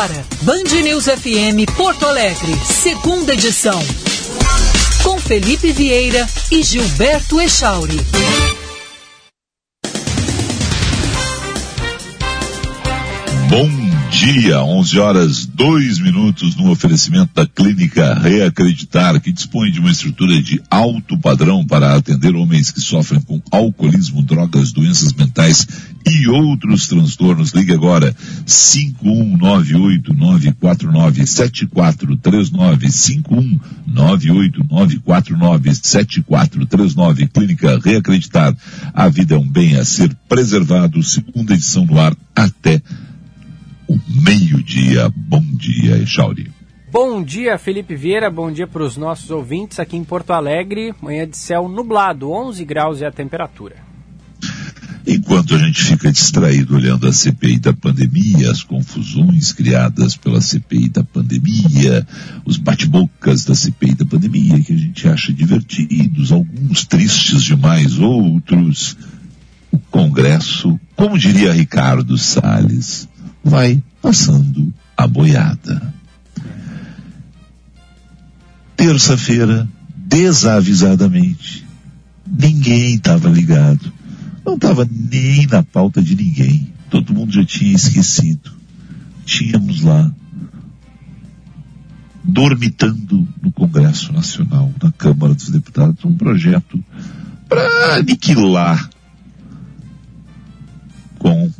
agora, Band News FM Porto Alegre, segunda edição. Com Felipe Vieira e Gilberto Echauri. Bom dia, 11 horas 2 minutos, no oferecimento da Clínica Reacreditar, que dispõe de uma estrutura de alto padrão para atender homens que sofrem com alcoolismo, drogas, doenças mentais e outros transtornos. Ligue agora, 51989497439, 51989497439, Clínica Reacreditar. A vida é um bem a ser preservado, segunda edição no ar até meio-dia. Bom dia, Echauri. Bom dia, Felipe Vieira. Bom dia para os nossos ouvintes aqui em Porto Alegre. Manhã de céu nublado, 11 graus é a temperatura. Enquanto a gente fica distraído olhando a CPI da pandemia, as confusões criadas pela CPI da pandemia, os bate-bocas da CPI da pandemia que a gente acha divertidos, alguns tristes demais, outros. O Congresso, como diria Ricardo Salles, vai passando a boiada. Terça-feira, desavisadamente, ninguém estava ligado. Não estava nem na pauta de ninguém. Todo mundo já tinha esquecido. Tínhamos lá, dormitando no Congresso Nacional, na Câmara dos Deputados, um projeto para aniquilar com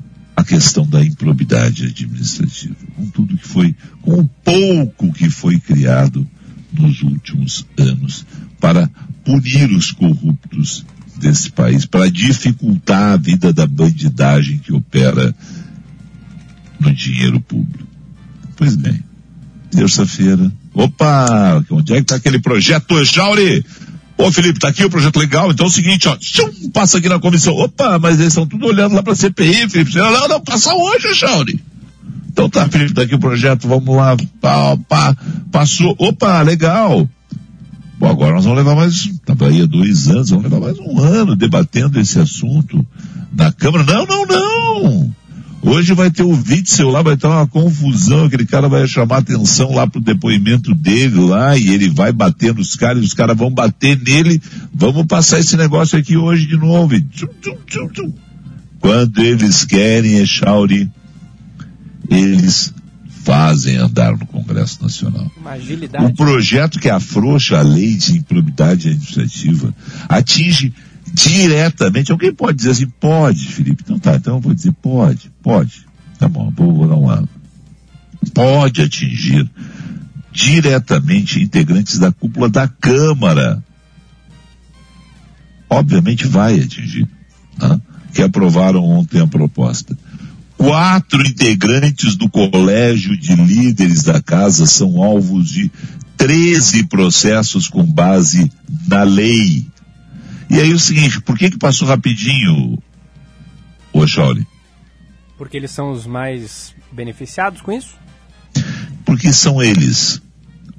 a questão da improbidade administrativa, com tudo que foi, com o pouco que foi criado nos últimos anos para punir os corruptos desse país, para dificultar a vida da bandidagem que opera no dinheiro público. Pois bem, terça-feira, opa, onde é que está aquele projeto Echauri? Ô Felipe, tá aqui o projeto legal, então é o seguinte, ó, tchum, passa aqui na comissão. Opa, mas eles estão tudo olhando lá pra CPI, Felipe. Não, não, não, passa hoje, Chauri. Então tá, Felipe, tá aqui o projeto, vamos lá, pá, pá, passou, opa, legal. Bom, agora nós vamos levar mais, estava aí dois anos, vamos levar mais um ano debatendo esse assunto na Câmara. Não, não, não! Hoje vai ter o Witzel lá, vai ter uma confusão, aquele cara vai chamar atenção lá pro depoimento dele lá, e ele vai bater nos caras, os caras vão bater nele, vamos passar esse negócio aqui hoje de novo. Tchum, tchum, tchum, Quando eles querem, Echauri, eles fazem andar no Congresso Nacional. O projeto que afrouxa a lei de improbidade administrativa atinge diretamente. Alguém pode dizer assim, pode, Felipe. Então tá, então eu vou dizer pode, pode. Tá bom, vou, vou dar uma. Pode atingir diretamente integrantes da cúpula da Câmara. Obviamente vai atingir, né? que aprovaram ontem a proposta. Quatro integrantes do colégio de líderes da casa são alvos de 13 processos com base na lei e aí o seguinte, por que que passou rapidinho, o Chauri? Porque eles são os mais beneficiados com isso? Porque são eles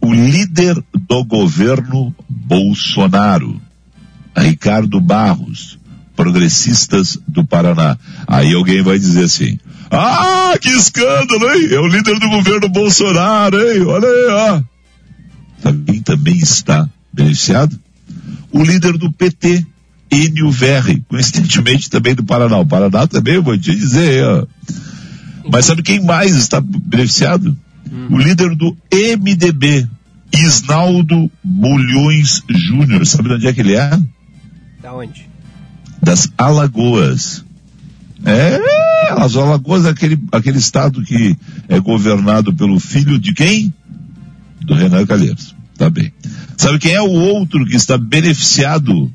o líder do governo Bolsonaro, Ricardo Barros, progressistas do Paraná. Aí alguém vai dizer assim, ah, que escândalo, hein? É o líder do governo Bolsonaro, hein? Olha aí, ó. Quem também está beneficiado? O líder do PT, Enio Verri, coincidentemente também do Paraná. O Paraná também, eu vou te dizer, ó. Mas sabe quem mais está beneficiado? Hum. O líder do MDB, Isnaldo Bulhões Júnior. Sabe de onde é que ele é? Da onde? Das Alagoas. É, as Alagoas é aquele, aquele estado que é governado pelo filho de quem? Do Renan Calheiros. Tá bem. Sabe quem é o outro que está beneficiado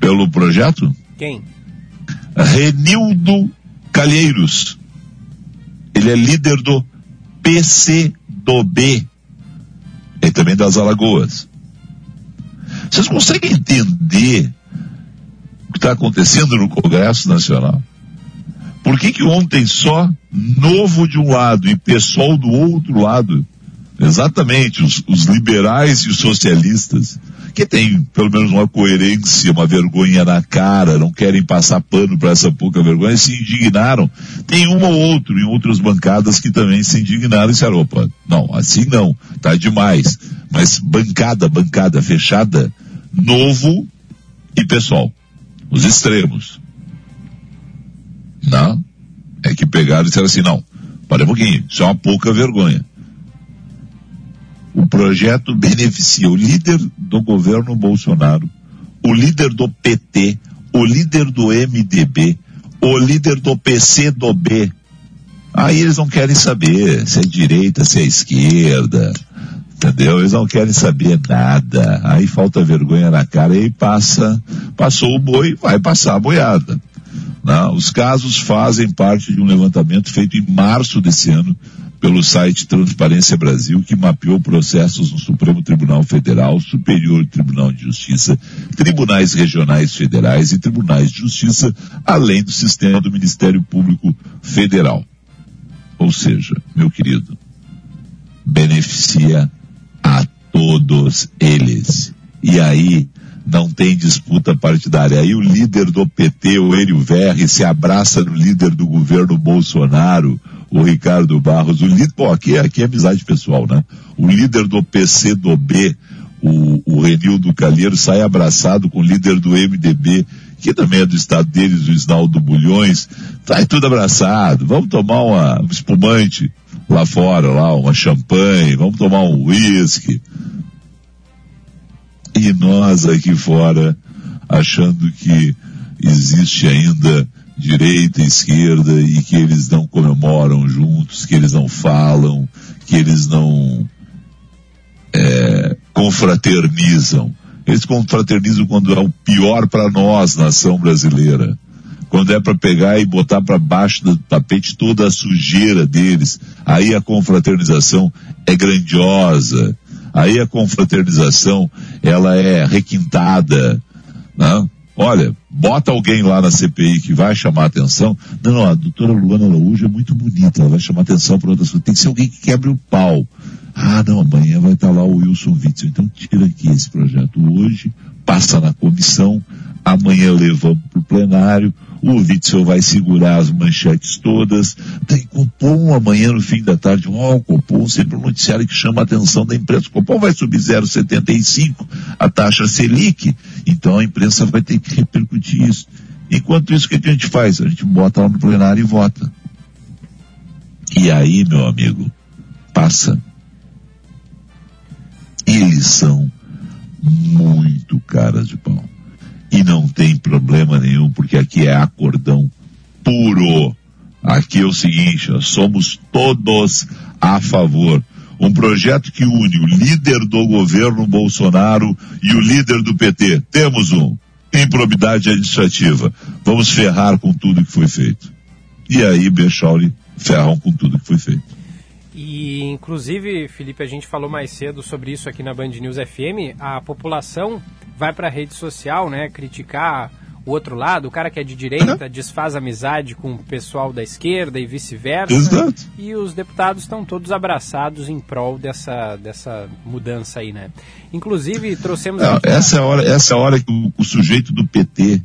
pelo projeto? Quem? Renildo Calheiros. Ele é líder do PC do B. E também das Alagoas. Vocês conseguem entender o que está acontecendo no Congresso Nacional? Por que que ontem só Novo de um lado e Pessoal do outro lado Exatamente, os, os liberais e os socialistas que tem pelo menos uma coerência, uma vergonha na cara, não querem passar pano para essa pouca vergonha, se indignaram. Tem um ou outro em outras bancadas que também se indignaram e disseram, opa, não, assim não, tá demais. Mas bancada, bancada fechada, novo e pessoal. Os extremos. Não? É que pegaram e disseram assim, não, para um pouquinho, isso é uma pouca vergonha. O projeto beneficia o líder do governo Bolsonaro, o líder do PT, o líder do MDB, o líder do PC do B. Aí eles não querem saber se é direita, se é esquerda, entendeu? Eles não querem saber nada. Aí falta vergonha na cara e passa, passou o boi, vai passar a boiada. Não, os casos fazem parte de um levantamento feito em março desse ano pelo site Transparência Brasil, que mapeou processos no Supremo Tribunal Federal, Superior Tribunal de Justiça, tribunais regionais federais e tribunais de justiça, além do sistema do Ministério Público Federal. Ou seja, meu querido, beneficia a todos eles. E aí, não tem disputa partidária. Aí o líder do PT, o Enio Verri, se abraça no líder do governo Bolsonaro, o Ricardo Barros, o líder, pô, aqui, é, aqui é amizade pessoal, né? O líder do PC do B, o, o Renildo Calheiro, sai abraçado com o líder do MDB, que também é do estado deles, o Isnaldo Bulhões, sai tudo abraçado, vamos tomar uma, um espumante lá fora, lá, uma champanhe, vamos tomar um uísque. E nós aqui fora, achando que existe ainda direita e esquerda e que eles não comemoram juntos, que eles não falam, que eles não é, confraternizam. Eles confraternizam quando é o pior para nós, nação brasileira. Quando é para pegar e botar para baixo do tapete toda a sujeira deles, aí a confraternização é grandiosa. Aí a confraternização ela é requintada, né? Olha, bota alguém lá na CPI que vai chamar atenção. Não, a doutora Luana Araújo é muito bonita, ela vai chamar atenção para outras coisas. Tem que ser alguém que quebre o pau. Ah, não, amanhã vai estar lá o Wilson Witzel. Então tira aqui esse projeto hoje, passa na comissão, amanhã levamos para o plenário, o Witzel vai segurar as manchetes todas, tem cupom amanhã no fim da tarde, ó, oh, cupom sempre um noticiário que chama a atenção da imprensa, o cupom vai subir 0,75, a taxa Selic, então a imprensa vai ter que repercutir isso. Enquanto isso, o que a gente faz? A gente bota lá no plenário e vota. E aí, meu amigo, passa. Eles são muito caras de pau. E não tem problema nenhum, porque aqui é acordão puro. Aqui é o seguinte, somos todos a favor. Um projeto que une o líder do governo Bolsonaro e o líder do PT. Temos um. Improbidade administrativa. Vamos ferrar com tudo que foi feito. E aí, Bechauri ferram com tudo que foi feito. E, inclusive, Felipe, a gente falou mais cedo sobre isso aqui na Band News FM. A população vai para a rede social, né, criticar o outro lado, o cara que é de direita desfaz amizade com o pessoal da esquerda e vice-versa. Exato. E os deputados estão todos abraçados em prol dessa, dessa mudança aí, né? Inclusive, trouxemos. Não, essa, é a hora, essa é hora que o, o sujeito do PT,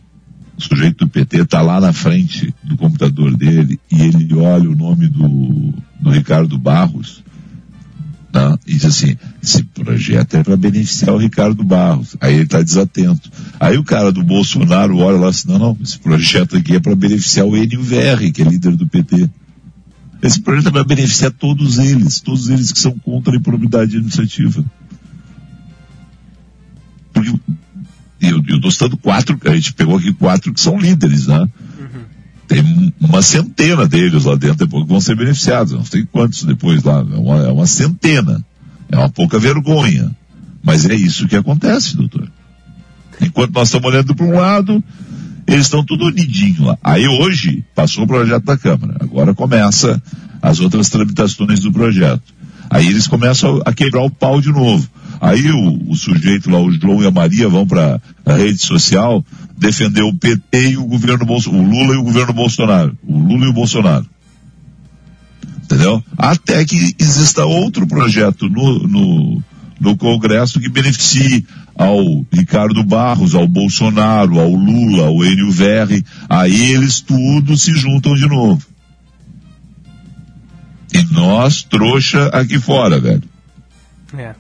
o sujeito do PT está lá na frente do computador dele e ele olha o nome do, do Ricardo Barros Tá? E diz assim, esse projeto é para beneficiar o Ricardo Barros. Aí ele está desatento. Aí o cara do Bolsonaro olha lá assim, não, não, esse projeto aqui é para beneficiar o Enio VR, que é líder do PT. Esse projeto é para beneficiar todos eles, todos eles que são contra a improbidade administrativa. Eu, estou citando quatro, a gente pegou aqui quatro que são líderes, né? tem uma centena deles lá dentro depois que vão ser beneficiados. Não sei quantos depois lá. É uma, é uma centena. É uma pouca vergonha. Mas é isso que acontece, doutor. Enquanto nós estamos olhando para um lado, eles estão tudo unidinho lá. Aí hoje passou o projeto da Câmara. Agora começa as outras tramitações do projeto. Aí eles começam a quebrar o pau de novo. Aí o, o sujeito lá, o João e a Maria, vão para a rede social defender o PT e o governo Bolsonaro, o Lula e o governo Bolsonaro, o Lula e o Bolsonaro. Entendeu? Até que exista outro projeto no, no, no Congresso que beneficie ao Ricardo Barros, ao Bolsonaro, ao Lula, ao Enio Verri, a eles tudo se juntam de novo. E nós, trouxa aqui fora, velho. É.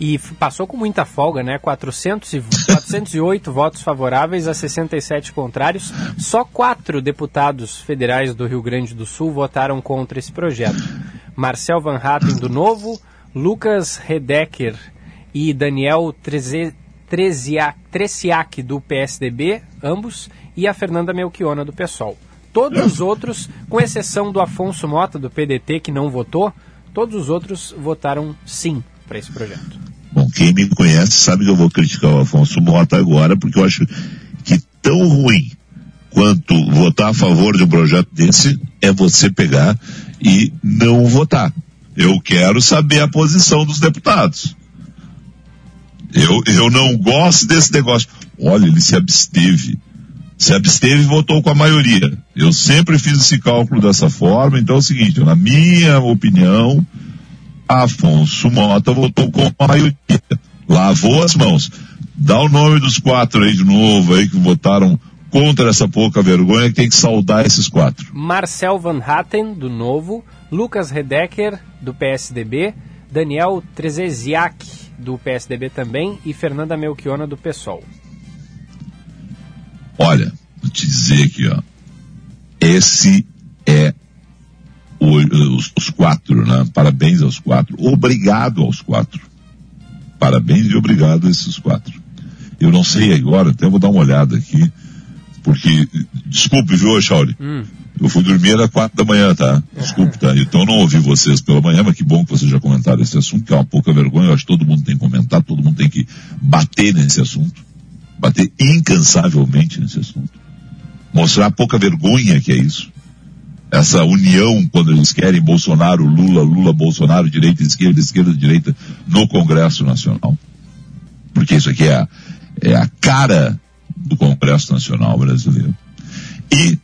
E passou com muita folga, né? 400 e, 408 votos favoráveis a 67 contrários. Só quatro deputados federais do Rio Grande do Sul votaram contra esse projeto. Marcel Van Hatten, do Novo, Lucas Redecker e Daniel Tresiak, do PSDB, ambos, e a Fernanda Melchiona, do PSOL. Todos os outros, com exceção do Afonso Mota, do PDT, que não votou, todos os outros votaram sim para esse projeto. Bom, quem me conhece sabe que eu vou criticar o Afonso Mota agora, porque eu acho que tão ruim quanto votar a favor de um projeto desse é você pegar e não votar. Eu quero saber a posição dos deputados. Eu, eu não gosto desse negócio. Olha, ele se absteve. Se absteve e votou com a maioria. Eu sempre fiz esse cálculo dessa forma, então é o seguinte, na minha opinião, Afonso Mota votou com a maioria. Lavou as mãos. Dá o nome dos quatro aí de novo aí que votaram contra essa pouca vergonha que tem que saudar esses quatro. Marcel Van Hatten, do Novo, Lucas Redecker, do PSDB, Daniel Trezeziak, do PSDB também, e Fernanda Melchiona, do PSOL. Olha, vou te dizer aqui, ó. Esse é os, os, quatro, né? Parabéns aos quatro. Obrigado aos quatro. Parabéns e obrigado a esses quatro. Eu não sei agora, até vou dar uma olhada aqui, porque, desculpe, viu, Shauli? Hum. Eu fui dormir às quatro da manhã, tá? Desculpe, tá? Então não ouvi vocês pela manhã, mas que bom que vocês já comentaram esse assunto, que é uma pouca vergonha. Eu acho que todo mundo tem que comentar, todo mundo tem que bater nesse assunto. Bater incansavelmente nesse assunto. Mostrar a pouca vergonha que é isso essa união quando eles querem Bolsonaro, Lula, Lula, Bolsonaro, direita, esquerda, esquerda, direita no Congresso Nacional. Porque isso aqui é a, é a cara do Congresso Nacional brasileiro. E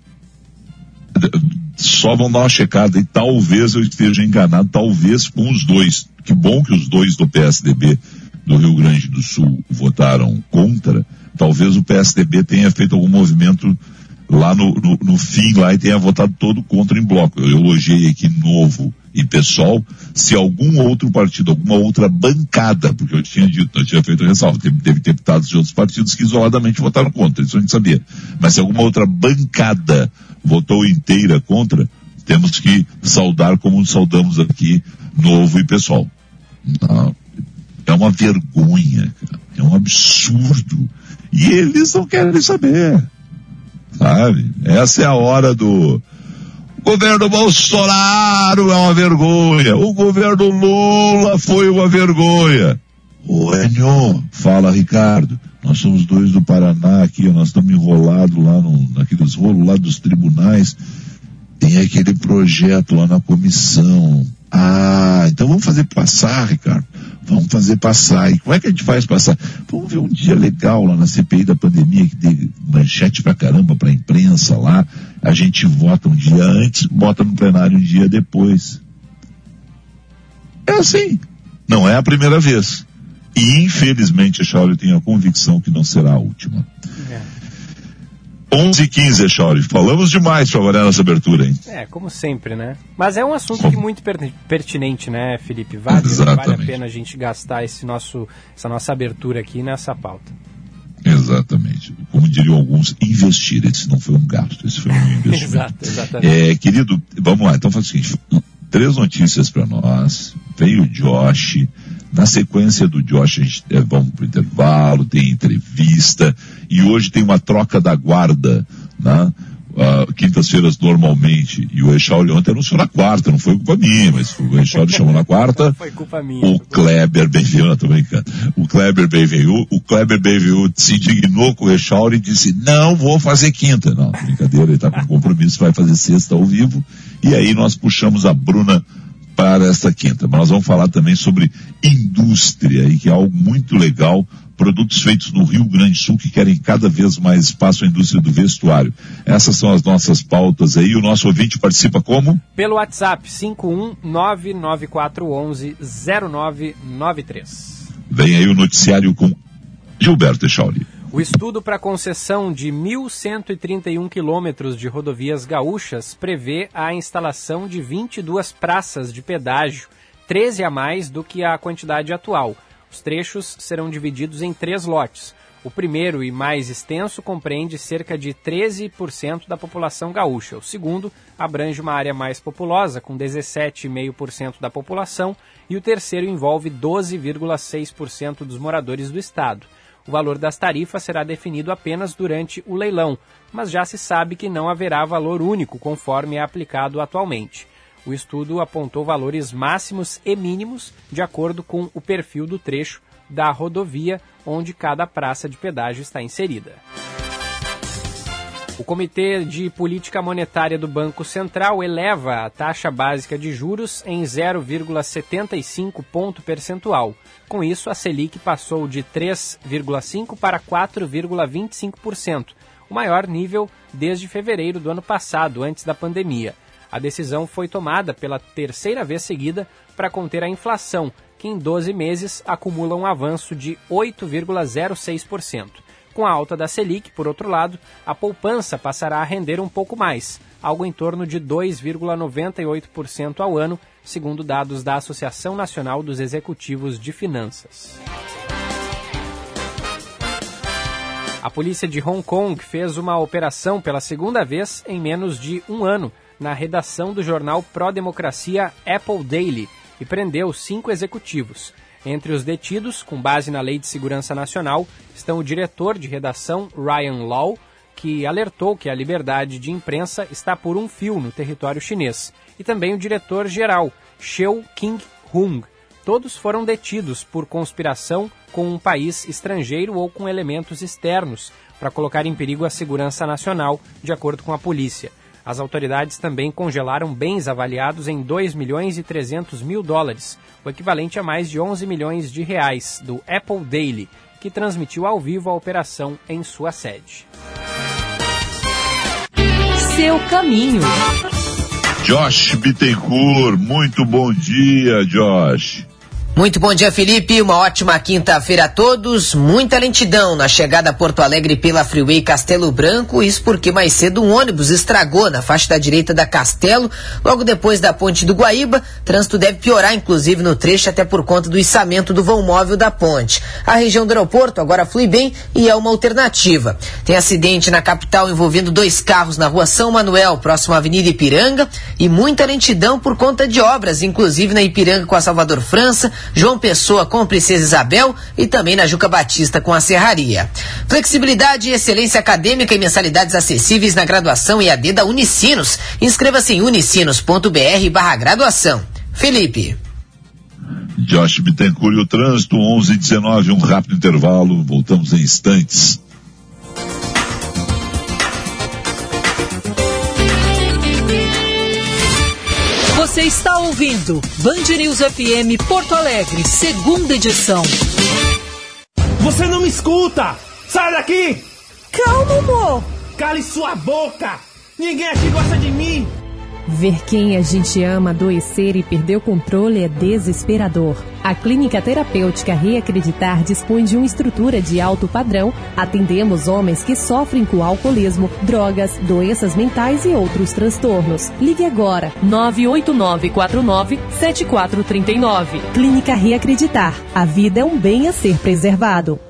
só vão dar uma checada e talvez eu esteja enganado, talvez com os dois. Que bom que os dois do PSDB do Rio Grande do Sul votaram contra. Talvez o PSDB tenha feito algum movimento lá no, no, no, fim lá e tenha votado todo contra em bloco. Eu elogiei aqui Novo e Pessoal, se algum outro partido, alguma outra bancada, porque eu tinha dito, eu tinha feito ressalva, teve, teve deputados de outros partidos que isoladamente votaram contra, isso a gente sabia. Mas se alguma outra bancada votou inteira contra, temos que saudar como saudamos aqui Novo e Pessoal. Não, é uma vergonha, é um absurdo. E eles não querem saber sabe? Essa é a hora do o governo Bolsonaro é uma vergonha, o governo Lula foi uma vergonha. Ô Enio, fala Ricardo, nós somos dois do Paraná aqui, nós estamos enrolados lá no, naqueles rolos lá dos tribunais, tem aquele projeto lá na comissão. Ah, então vamos fazer passar, Ricardo. Vamos fazer passar. E como é que a gente faz passar? Vamos ver um dia legal lá na CPI da pandemia, que dê manchete pra caramba pra imprensa lá. A gente vota um dia antes, bota no plenário um dia depois. É assim. Não é a primeira vez. E infelizmente, a Shaolin tem a convicção que não será a última. É. 11 e 15, Chauri. Falamos demais para variar nossa abertura, hein? É, como sempre, né? Mas é um assunto que muito pertinente, né, Felipe? Vale, vale a pena a gente gastar esse nosso, essa nossa abertura aqui nessa pauta. Exatamente. Como diriam alguns, investir. Esse não foi um gasto, esse foi um investimento. Exato, exatamente. É, querido, vamos lá. Então faz o seguinte. Três notícias para nós. Veio o Josh. Na sequência do Josh, a gente é, vamos para o intervalo, tem entrevista, e hoje tem uma troca da guarda, né? Uh, quintas-feiras normalmente, e o Echauri ontem anunciou na quarta, não foi culpa minha, mas o Echauri chamou na quarta. Foi culpa minha. O Kleber Benvenu, não, tô brincando. O Kleber Benvenu, o Kleber Benvenu se indignou com o Echauri e disse, não vou fazer quinta. Não, brincadeira, ele está com compromisso, vai fazer sexta ao vivo. E aí nós puxamos a Bruna para esta quinta. Mas nós vamos falar também sobre indústria, e que é algo muito legal, produtos feitos no Rio Grande do Sul que querem cada vez mais espaço à indústria do vestuário. Essas são as nossas pautas aí. O nosso ouvinte participa como? Pelo WhatsApp 51994110993. Vem aí o noticiário com Gilberto Echauri. O estudo para concessão de 1.131 quilômetros de rodovias gaúchas prevê a instalação de 22 praças de pedágio, 13 a mais do que a quantidade atual. Os trechos serão divididos em três lotes. O primeiro e mais extenso compreende cerca de 13% da população gaúcha. O segundo abrange uma área mais populosa, com 17,5% da população, e o terceiro envolve 12,6% dos moradores do estado. O valor das tarifas será definido apenas durante o leilão, mas já se sabe que não haverá valor único conforme é aplicado atualmente. O estudo apontou valores máximos e mínimos de acordo com o perfil do trecho da rodovia onde cada praça de pedágio está inserida. O Comitê de Política Monetária do Banco Central eleva a taxa básica de juros em 0,75 ponto percentual. Com isso, a Selic passou de 3,5% para 4,25%, o maior nível desde fevereiro do ano passado, antes da pandemia. A decisão foi tomada pela terceira vez seguida para conter a inflação, que em 12 meses acumula um avanço de 8,06%. Com a alta da Selic, por outro lado, a poupança passará a render um pouco mais, algo em torno de 2,98% ao ano, segundo dados da Associação Nacional dos Executivos de Finanças. A polícia de Hong Kong fez uma operação pela segunda vez em menos de um ano na redação do jornal pró-democracia Apple Daily e prendeu cinco executivos. Entre os detidos, com base na Lei de Segurança Nacional, estão o diretor de redação Ryan Law, que alertou que a liberdade de imprensa está por um fio no território chinês, e também o diretor-geral, Sheu King Hung. Todos foram detidos por conspiração com um país estrangeiro ou com elementos externos para colocar em perigo a segurança nacional, de acordo com a polícia. As autoridades também congelaram bens avaliados em 2 milhões e 300 mil dólares, o equivalente a mais de 11 milhões de reais, do Apple Daily, que transmitiu ao vivo a operação em sua sede. Seu caminho. Josh Bittencourt, muito bom dia, Josh. Muito bom dia, Felipe. Uma ótima quinta-feira a todos. Muita lentidão na chegada a Porto Alegre pela Freeway Castelo Branco. Isso porque mais cedo um ônibus estragou na faixa da direita da Castelo. Logo depois da ponte do Guaíba, trânsito deve piorar, inclusive no trecho, até por conta do içamento do vão móvel da ponte. A região do aeroporto agora flui bem e é uma alternativa. Tem acidente na capital envolvendo dois carros na rua São Manuel, próximo à Avenida Ipiranga, e muita lentidão por conta de obras, inclusive na Ipiranga com a Salvador França João Pessoa com Princesa Isabel e também na Juca Batista com a Serraria. Flexibilidade e excelência acadêmica e mensalidades acessíveis na graduação EAD da Unicinos. Inscreva-se em unicinos.br barra graduação. Felipe. Josh Bittencourt e o trânsito, 11 e 19, um rápido intervalo, voltamos em instantes. Você está ouvindo Band News FM Porto Alegre, segunda edição. Você não me escuta! Sai daqui! Calma, amor! Cale sua boca! Ninguém aqui gosta de mim! Ver quem a gente ama adoecer e perder o controle é desesperador. A Clínica Terapêutica Reacreditar dispõe de uma estrutura de alto padrão. Atendemos homens que sofrem com alcoolismo, drogas, doenças mentais e outros transtornos. Ligue agora 989497439. Clínica Reacreditar. A vida é um bem a ser preservado.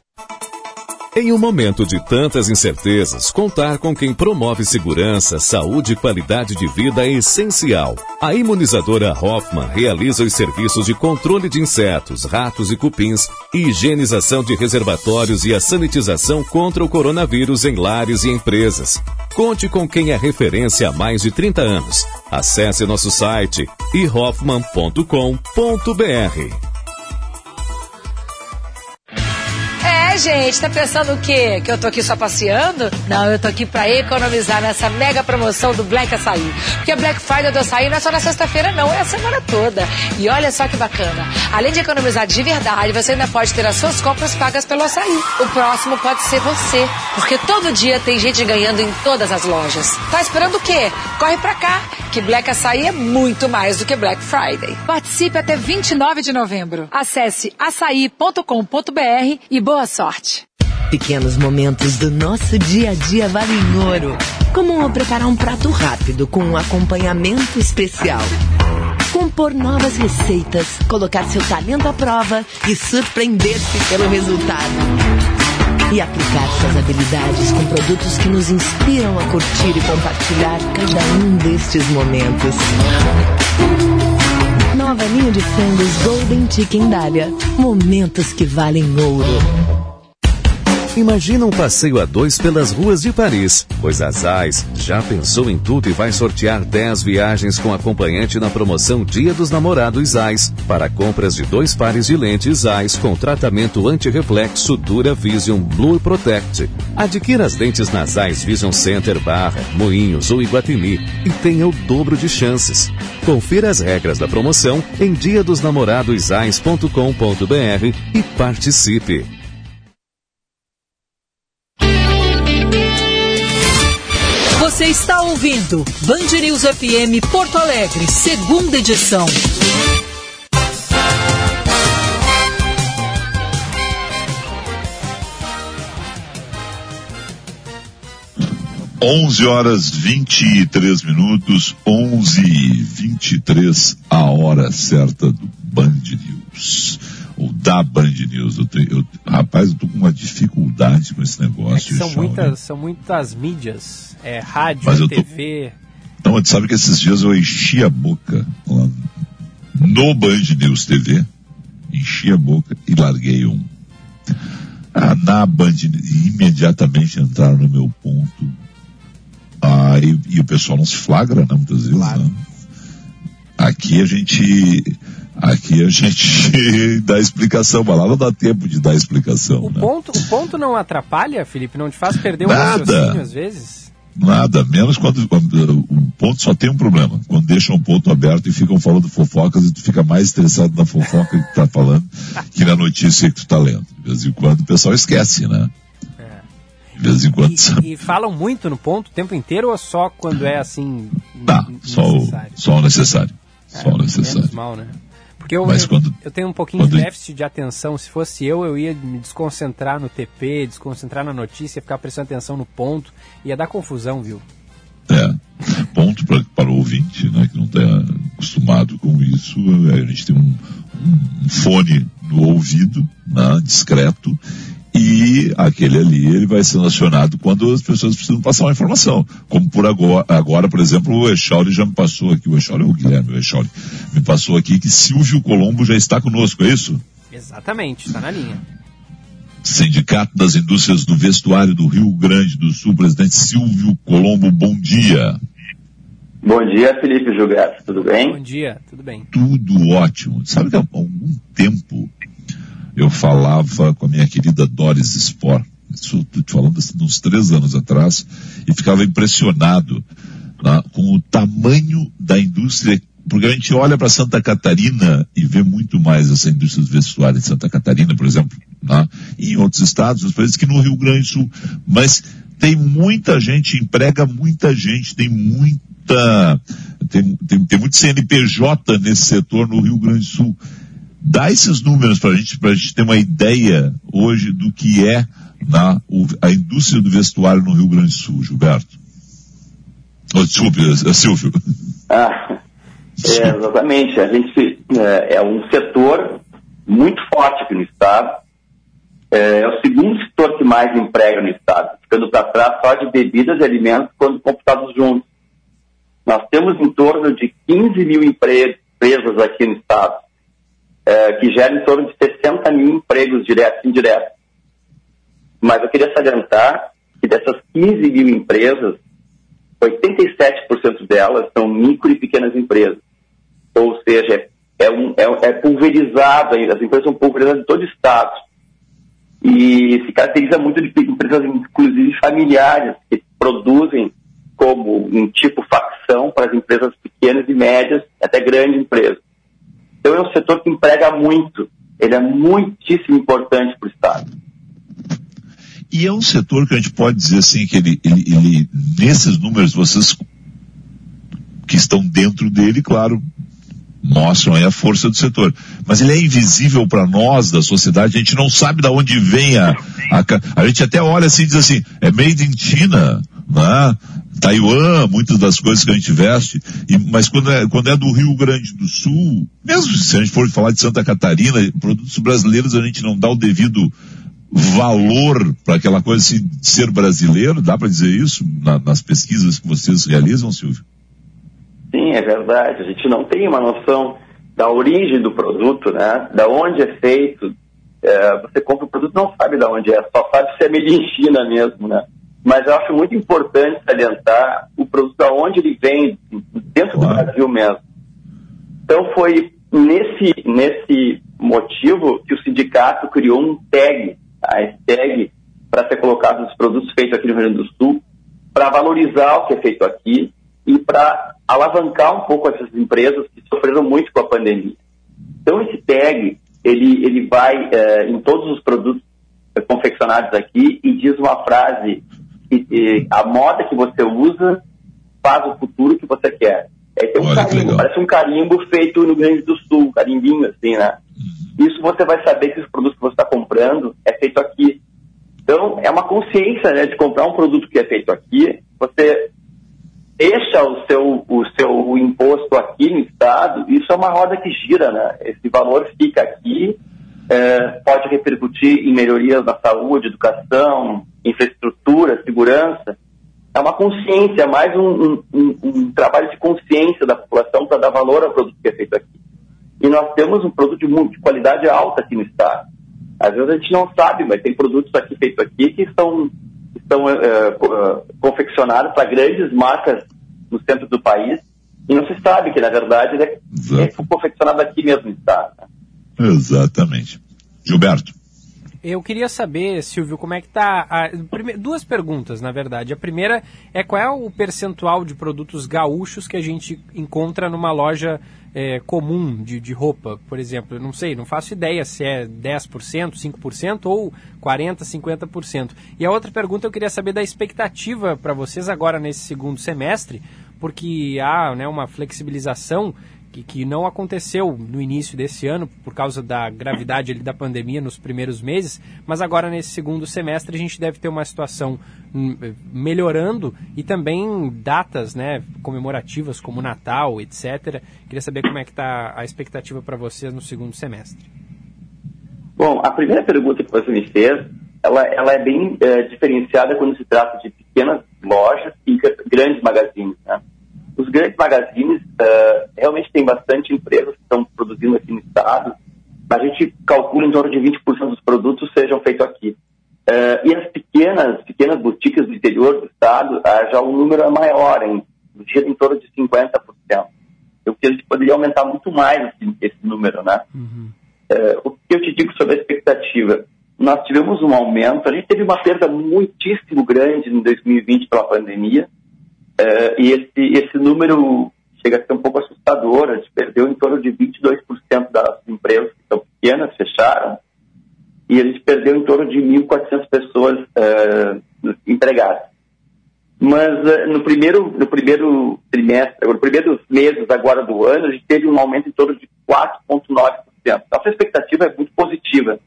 Em um momento de tantas incertezas, contar com quem promove segurança, saúde e qualidade de vida é essencial. A imunizadora Hoffman realiza os serviços de controle de insetos, ratos e cupins, higienização de reservatórios e a sanitização contra o coronavírus em lares e empresas. Conte com quem é referência há mais de 30 anos. Acesse nosso site ihoffman.com.br. Gente, tá pensando o quê? Que eu tô aqui só passeando? Não, eu tô aqui pra economizar nessa mega promoção do Black Açaí. Porque a Black Friday do Açaí não é só na sexta-feira, não, é a semana toda. E olha só que bacana. Além de economizar de verdade, você ainda pode ter as suas compras pagas pelo Açaí. O próximo pode ser você. Porque todo dia tem gente ganhando em todas as lojas. Tá esperando o quê? Corre pra cá, que Black Açaí é muito mais do que Black Friday. Participe até 29 de novembro. Acesse açaí.com.br e boa sorte. Pequenos momentos do nosso dia a dia valem ouro. Como preparar um prato rápido com um acompanhamento especial. Compor novas receitas, colocar seu talento à prova e surpreender-se pelo resultado. E aplicar suas habilidades com produtos que nos inspiram a curtir e compartilhar cada um destes momentos. Nova linha de frangos Golden Chicken Dália. Momentos que valem ouro. Imagina um passeio a dois pelas ruas de Paris, pois a Zais já pensou em tudo e vai sortear 10 viagens com acompanhante na promoção Dia dos Namorados Zais, para compras de dois pares de lentes Zais com tratamento anti-reflexo Dura Vision Blue Protect. Adquira as lentes nas Zais Vision Center Barra, Moinhos ou Iguatemi e tenha o dobro de chances. Confira as regras da promoção em diadosnamoradosais.com.br e participe. Você está ouvindo Band News FM Porto Alegre, segunda edição. Onze horas vinte e três minutos, onze e vinte e três, a hora certa do Band News ou da Band News. Eu tenho, eu, rapaz, eu tô com uma dificuldade com esse negócio. É são, muitas, são muitas mídias. É rádio, Mas é eu tô- TV. Então, sabe que esses dias eu enchi a boca lá no Band News TV, enchi a boca e larguei um. Ah, na Band, imediatamente entraram no meu ponto. Ah, e, e o pessoal não se flagra, né, muitas vezes, né? Aqui a gente, aqui a gente dá explicação, mas lá não dá tempo de dar explicação, O né? ponto, o ponto não atrapalha, Felipe? Não te faz perder o raciocínio às vezes? Nada, menos quando, quando o ponto só tem um problema. Quando deixam o ponto aberto e ficam falando fofocas e tu fica mais estressado na fofoca que tu tá falando que na notícia que tu tá lendo. De vez em quando o pessoal esquece, né? De vez em quando. E falam muito no ponto o tempo inteiro ou só quando é assim Tá, só o, necessário? só o necessário. Só o necessário. Menos mal, né? Porque eu, quando- eu tenho um pouquinho de déficit de atenção. Se fosse eu, eu ia me desconcentrar no TP, desconcentrar na notícia, ficar prestando atenção no ponto. Ia dar confusão, viu? É. Ponto pra, para o ouvinte, né, que não está acostumado com isso, é, a gente tem um, um fone no ouvido, né, discreto, e aquele ali ele vai ser acionado quando as pessoas precisam passar uma informação. Como por agora, agora por exemplo, o Echauri já me passou aqui, o Echauri ou o Guilherme, o Echauri, me passou aqui que Silvio Colombo já está conosco, é isso? Exatamente, está na linha. Sindicato das Indústrias do Vestuário do Rio Grande do Sul, presidente Silvio Colombo, bom dia. Bom dia, Felipe Gilberto, tudo bem? Bom dia, tudo bem. tudo ótimo. Sabe que há algum tempo eu falava com a minha querida Doris Spor, isso estou te falando assim, de uns três anos atrás, e ficava impressionado né, com o tamanho da indústria, porque a gente olha para Santa Catarina e vê muito mais essa indústria do vestuário em Santa Catarina, por exemplo, né, e em outros estados, países, que no Rio Grande do Sul. Mas tem muita gente, emprega muita gente, tem muita, tem, tem, tem muito CNPJ nesse setor no Rio Grande do Sul. Dá esses números para gente, a gente ter uma ideia hoje do que é na, o- a indústria do vestuário no Rio Grande do Sul, Gilberto. Oh, desculpe, eh, Silvio. Ah, é, exatamente. A gente é, é um setor muito forte aqui no estado. É, é o segundo setor que mais emprega no estado, ficando para trás só de bebidas e alimentos quando computados juntos. Nós temos em torno de 15 mil empre- empresas aqui no estado, é, que geram em torno de 60 mil empregos diretos e indiretos. Mas eu queria salientar que dessas 15 mil empresas, 87% delas são micro e pequenas empresas. Ou seja, é, um- é- é as empresas são pulverizadas em todo o estado. E se caracteriza muito de empresas, inclusive familiares, que produzem como um tipo facção para as empresas pequenas e médias, até grandes empresas. Então é um setor que emprega muito, ele é muitíssimo importante para o Estado. E é um setor que a gente pode dizer assim que ele, ele, ele- nesses números vocês que estão dentro dele, claro, mostram aí a força do setor. Mas ele é invisível para nós da sociedade, a gente não sabe de onde vem a, a, a gente até olha assim e diz assim, é made in China, né? Taiwan, muitas das coisas que a gente veste, e, mas quando é, quando é do Rio Grande do Sul, mesmo se a gente for falar de Santa Catarina, produtos brasileiros a gente não dá o devido valor para aquela coisa assim, de ser brasileiro, dá para dizer isso na, nas pesquisas que vocês realizam, Silvio? Sim, é verdade. A gente não tem uma noção da origem do produto, né? Da onde é feito. É, você compra o produto não sabe de onde é, só sabe se é made in China mesmo, né? Mas eu acho muito importante salientar o produto da onde ele vem, dentro claro. do Brasil mesmo. Então foi nesse, nesse motivo que o sindicato criou um tag, a tag, para ser colocado os produtos feitos aqui no Rio Grande do Sul, para valorizar o que é feito aqui e para alavancar um pouco essas empresas que sofreram muito com a pandemia. Então esse tag, ele, ele vai é, em todos os produtos é, confeccionados aqui e diz uma frase que a moda que você usa faz o futuro que você quer. É, tem um Olha, carimbo, parece um carimbo feito no Rio Grande do Sul, carimbinho assim, né? Uhum. Isso você vai saber que os produtos que você está comprando é feito aqui. Então, é uma consciência né, de comprar um produto que é feito aqui. Você deixa o seu, o seu imposto aqui no Estado, isso é uma roda que gira, né? Esse valor fica aqui, é, pode repercutir em melhorias na saúde, educação, infraestrutura, segurança. É uma consciência, mais um, um, um trabalho de consciência da população para dar valor ao produto que é feito aqui. E nós temos um produto de, de qualidade alta aqui no Estado. Às vezes a gente não sabe, mas tem produtos aqui feitos aqui que são estão uh, confeccionados para grandes marcas no centro do país e não se sabe que, na verdade, ele é, é confeccionado aqui mesmo no estado. Né? Exatamente. Gilberto. Eu queria saber, Silvio, como é que está. Duas perguntas, na verdade. A primeira é qual é o percentual de produtos gaúchos que a gente encontra numa loja é, comum de, de roupa, por exemplo. Não sei, não faço ideia se é 10%, 5% ou 40%, 50%. E a outra pergunta eu queria saber da expectativa para vocês agora nesse segundo semestre, porque há né, uma flexibilização que, que não aconteceu no início desse ano por causa da gravidade ali, da pandemia nos primeiros meses, mas agora nesse segundo semestre a gente deve ter uma situação hum, melhorando e também datas né, comemorativas como Natal, etc. Queria saber como é que está a expectativa para vocês no segundo semestre. Bom, a primeira pergunta que você me fez, ela, ela é bem é, diferenciada quando se trata de pequenas lojas e grandes magazines. Né? Os grandes magazines uh, realmente tem bastante empresas que estão produzindo aqui no estado, a gente calcula em torno de 20% dos produtos sejam feitos aqui. Uh, e as pequenas, pequenas boutiques do interior do estado, uh, já o número é maior, em, gira em torno de 50%. Eu que a gente poderia aumentar muito mais esse, esse número, né? Uhum. o que eu te digo sobre a expectativa? Nós tivemos um aumento, a gente teve uma perda muitíssimo grande em 2020 pela pandemia, é, e esse, esse número chega a ser um pouco assustador. A gente perdeu em torno de 22% das empresas que são pequenas, fecharam, e a gente perdeu em torno de 1.400 pessoas é, empregadas. Mas é, no primeiro, no primeiro trimestre, no primeiros meses agora do ano, a gente teve um aumento em torno de 4,9%. Nossa expectativa é muito positiva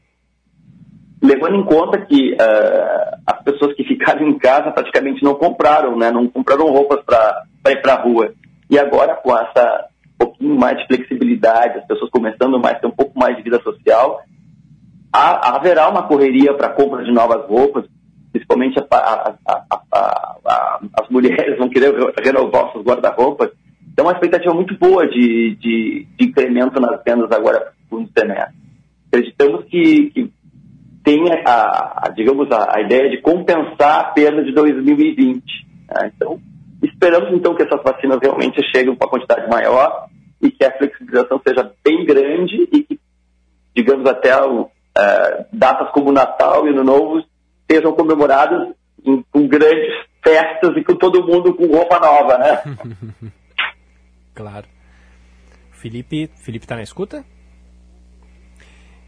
levando em conta que uh, as pessoas que ficaram em casa praticamente não compraram, né? Não compraram roupas para ir para a rua. E agora, com essa um pouquinho mais de flexibilidade, as pessoas começando mais a ter um pouco mais de vida social, há, haverá uma correria para compra de novas roupas, principalmente a, a, as mulheres vão querer renovar seus guarda-roupas. Então, uma expectativa muito boa de, de, de incremento nas vendas agora no semestre. Acreditamos que, que tem a, a digamos, a, a, ideia de compensar a perda de 2020. Né? Então, esperamos então que essas vacinas realmente cheguem com uma quantidade maior e que a flexibilização seja bem grande e que, digamos, até uh, datas como Natal e Ano Novo sejam comemoradas em, com grandes festas e com todo mundo com roupa nova, né? claro. Felipe, Felipe está na escuta?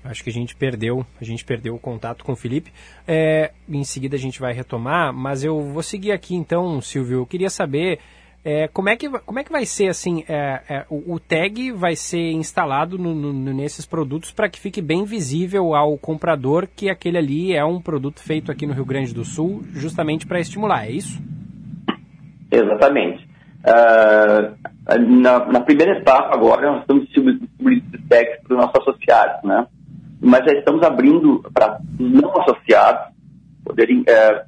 Acho que a gente perdeu, a gente perdeu o contato com o Felipe. É, em seguida a gente vai retomar, mas eu vou seguir aqui então, Silvio. Eu queria saber É, como, é que, como é que vai ser assim? É, é, o, o, tag vai ser instalado no, no, nesses produtos para que fique bem visível ao comprador que aquele ali é um produto feito aqui no Rio Grande do Sul, justamente para estimular, é isso? Exatamente. Uh, na, na, primeira etapa agora nós estamos distribuindo tags para os nossos associados, né? Mas já estamos abrindo para não associados poderem, uh,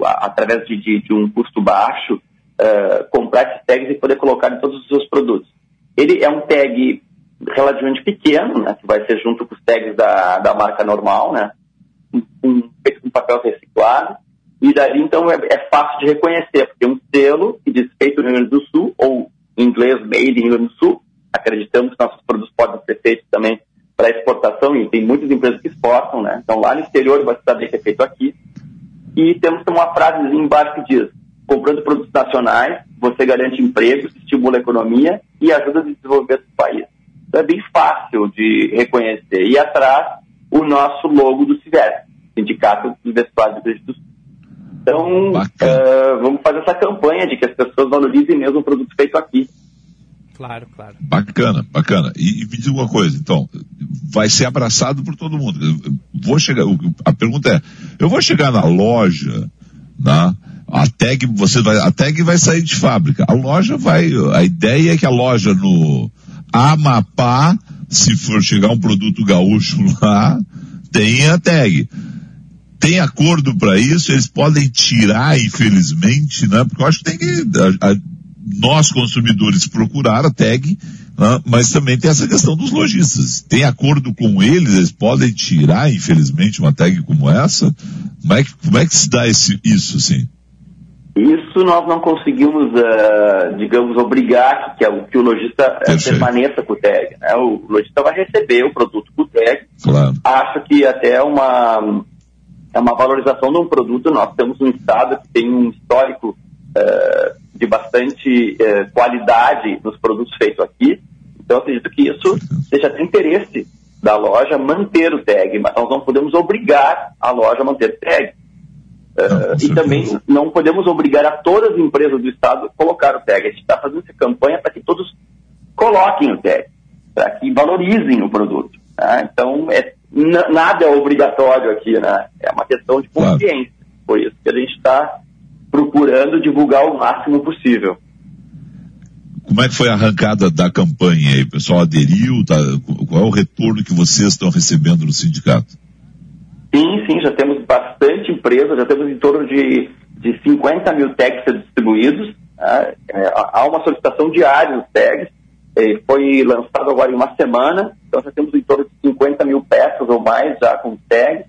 através de, de, de um custo baixo, uh, comprar esses tags e poder colocar em todos os seus produtos. Ele é um tag relativamente pequeno, né, que vai ser junto com os tags da, da marca normal, né, um, com papel reciclado, e daí então é, é, fácil de reconhecer, porque um selo que diz feito no Rio Grande do Sul, ou em inglês made in Rio Grande do Sul, acreditamos que nossos produtos podem ser feitos também para exportação, e tem muitas empresas que exportam, né, então lá no exterior vai saber que é feito aqui, e temos uma frase embaixo que diz, comprando produtos nacionais, você garante empregos, estimula a economia e ajuda a desenvolver o país. Então é bem fácil de reconhecer. E atrás, o nosso logo do CIVES, Sindicato dos Vestuários do do Sul. Então, uh, vamos fazer essa campanha de que as pessoas valorizem mesmo o produto feito aqui. Claro, claro. Bacana, bacana. E, e me diz uma coisa, então, vai ser abraçado por todo mundo. Eu vou chegar, a pergunta é, eu vou chegar na loja, né? A tag, você vai, a tag vai sair de fábrica. A loja vai, a ideia é que a loja no Amapá, se for chegar um produto gaúcho lá, tenha a tag. Tem acordo para isso, eles podem tirar, infelizmente, né? Porque eu acho que tem que, a, a, nós consumidores procurar a tag, né? mas também tem essa questão dos lojistas. Tem acordo com eles, eles podem tirar, infelizmente, uma tag como essa? Como é que, como é que se dá esse, isso, assim? Isso nós não conseguimos, uh, digamos, obrigar que, que, que o lojista uh, permaneça com o tag. Né? O lojista vai receber o produto com o tag. Claro. Acho que até é uma, é uma valorização de um produto. Nós temos um estado que tem um histórico uh, de bastante qualidade nos produtos feitos aqui. Então, acredito que isso seja até interesse da loja manter o tag, mas nós não podemos obrigar a loja a manter o tag. Uh, e também não podemos obrigar a todas as empresas do Estado a colocar o tag. A gente está fazendo essa campanha para que todos coloquem o tag, para que valorizem o produto. Né? Então, é, nada é obrigatório aqui, né? é uma questão de consciência. Claro. Por isso que a gente está procurando divulgar o máximo possível. Como é que foi a arrancada da campanha aí? O pessoal aderiu? Tá? Qual é o retorno que vocês estão recebendo no sindicato? Sim, sim, já temos bastante empresa, já temos em torno de, de 50 mil tags distribuídos. Né? É, há uma solicitação diária dos tags. É, foi lançado agora em uma semana, então já temos em torno de 50 mil peças ou mais já com tags.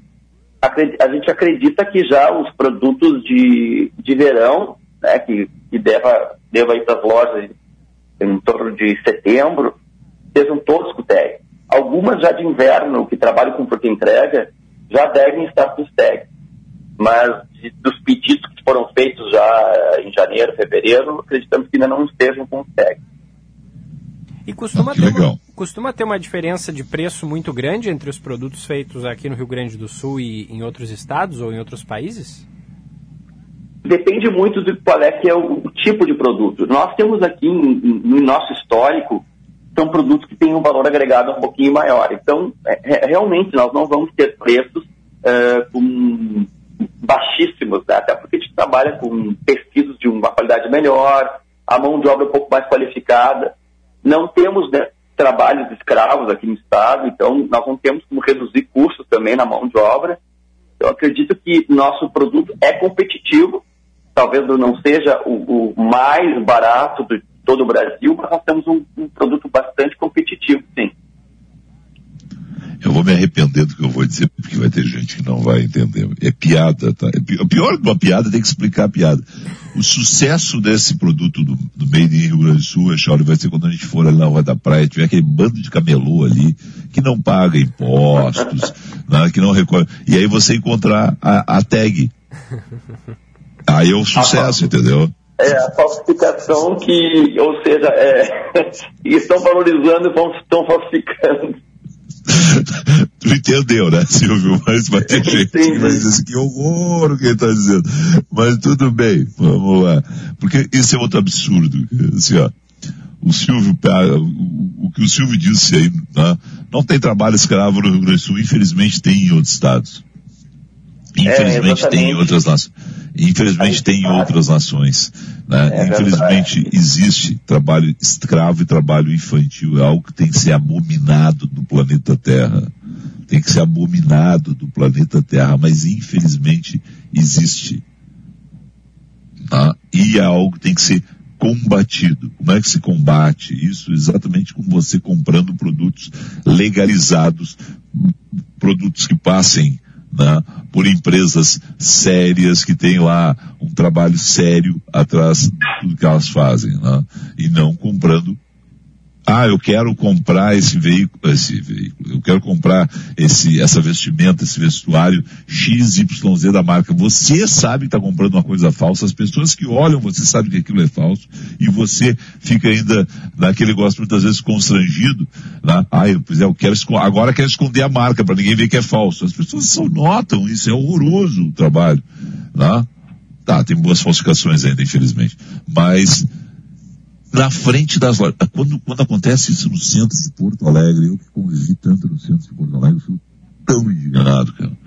A gente acredita que já os produtos de, de verão, né, que, que deva, deva ir para as lojas em torno de setembro, sejam todos com tag. Algumas já de inverno, que trabalham com porta entrega, já devem estar com os tags. Mas de, dos pedidos que foram feitos já em janeiro, fevereiro, acreditamos que ainda não estejam com os tags. E costuma, ter uma, costuma ter uma diferença de preço muito grande entre os produtos feitos aqui no Rio Grande do Sul e em outros estados ou em outros países? Depende muito do qual é que é o, o tipo de produto. Nós temos aqui no nosso histórico são produtos que têm um valor agregado um pouquinho maior. Então, é, é, realmente, nós não vamos ter preços é, com baixíssimos, né? até porque a gente trabalha com pesquisas de uma qualidade melhor, a mão de obra um pouco mais qualificada. Não temos né, trabalhos escravos aqui no estado, então nós não temos como reduzir custos também na mão de obra. Eu acredito que nosso produto é competitivo, talvez não seja o, o mais barato de todo o Brasil, mas nós temos um, um produto bastante competitivo, sim. Eu vou me arrepender do que eu vou dizer, porque vai ter gente que não vai entender. É piada, tá? É pior que uma piada, tem que explicar a piada. O sucesso desse produto do, do Made in Rio Grande do Sul, Charlie, vai ser quando a gente for ali na Rua da Praia, tiver aquele bando de camelô ali, que não paga impostos, né, que não recolhe. E aí você encontrar a, a tag. Aí é o sucesso, entendeu? É, a falsificação que, ou seja, é, estão valorizando e estão falsificando. tu entendeu, né, Silvio? Mas vai ter gente que vai dizer assim, que horror o que ele está dizendo. Mas tudo bem, vamos lá. Porque esse é outro absurdo. Assim, ó, o Silvio, o que o Silvio disse aí, né? não tem trabalho escravo no Rio Grande do Sul, infelizmente tem em outros estados. Infelizmente é, tem em outras nações. Infelizmente tem em outras nações. Né? É Infelizmente existe trabalho escravo e trabalho infantil. É algo que tem que ser abominado do planeta Terra. Tem que ser abominado do planeta Terra, mas infelizmente existe. Tá? E é algo que tem que ser combatido. Como é que se combate isso? Exatamente com você comprando produtos legalizados, produtos que passem né, por empresas sérias que têm lá um trabalho sério atrás tudo que elas fazem, né, e não comprando ah, eu quero comprar esse veículo, esse veículo, eu quero comprar esse, essa vestimenta, esse vestuário XYZ da marca. Você sabe que está comprando uma coisa falsa, as pessoas que olham, você sabe que aquilo é falso, e você fica ainda naquele gosto muitas vezes constrangido, né? ah, eu, pois é, eu quero, agora quero esconder a marca para ninguém ver que é falso. As pessoas só notam, isso é horroroso o trabalho, né? Tá, tem boas falsificações ainda, infelizmente. Mas, na frente das lojas. Quando, quando acontece isso no centro de Porto Alegre, eu que convivi tanto no centro de Porto Alegre, fico tão indignado, cara.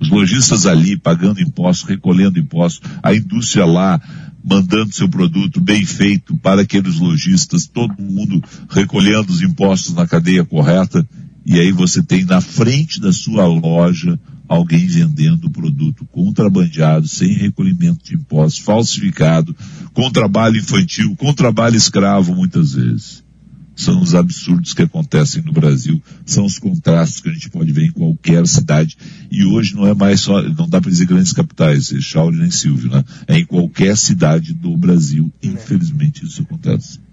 Os lojistas ali pagando impostos, recolhendo impostos, a indústria lá mandando seu produto bem feito para aqueles lojistas, todo mundo recolhendo os impostos na cadeia correta, e aí você tem na frente da sua loja alguém vendendo produto contrabandeado, sem recolhimento de impostos, falsificado, com trabalho infantil, com trabalho escravo muitas vezes. São os absurdos que acontecem no Brasil, são os contrastes que a gente pode ver em qualquer cidade. E hoje não é mais só, não dá para dizer grandes capitais, Chauri nem Silvio, né? É em qualquer cidade do Brasil, infelizmente isso acontece.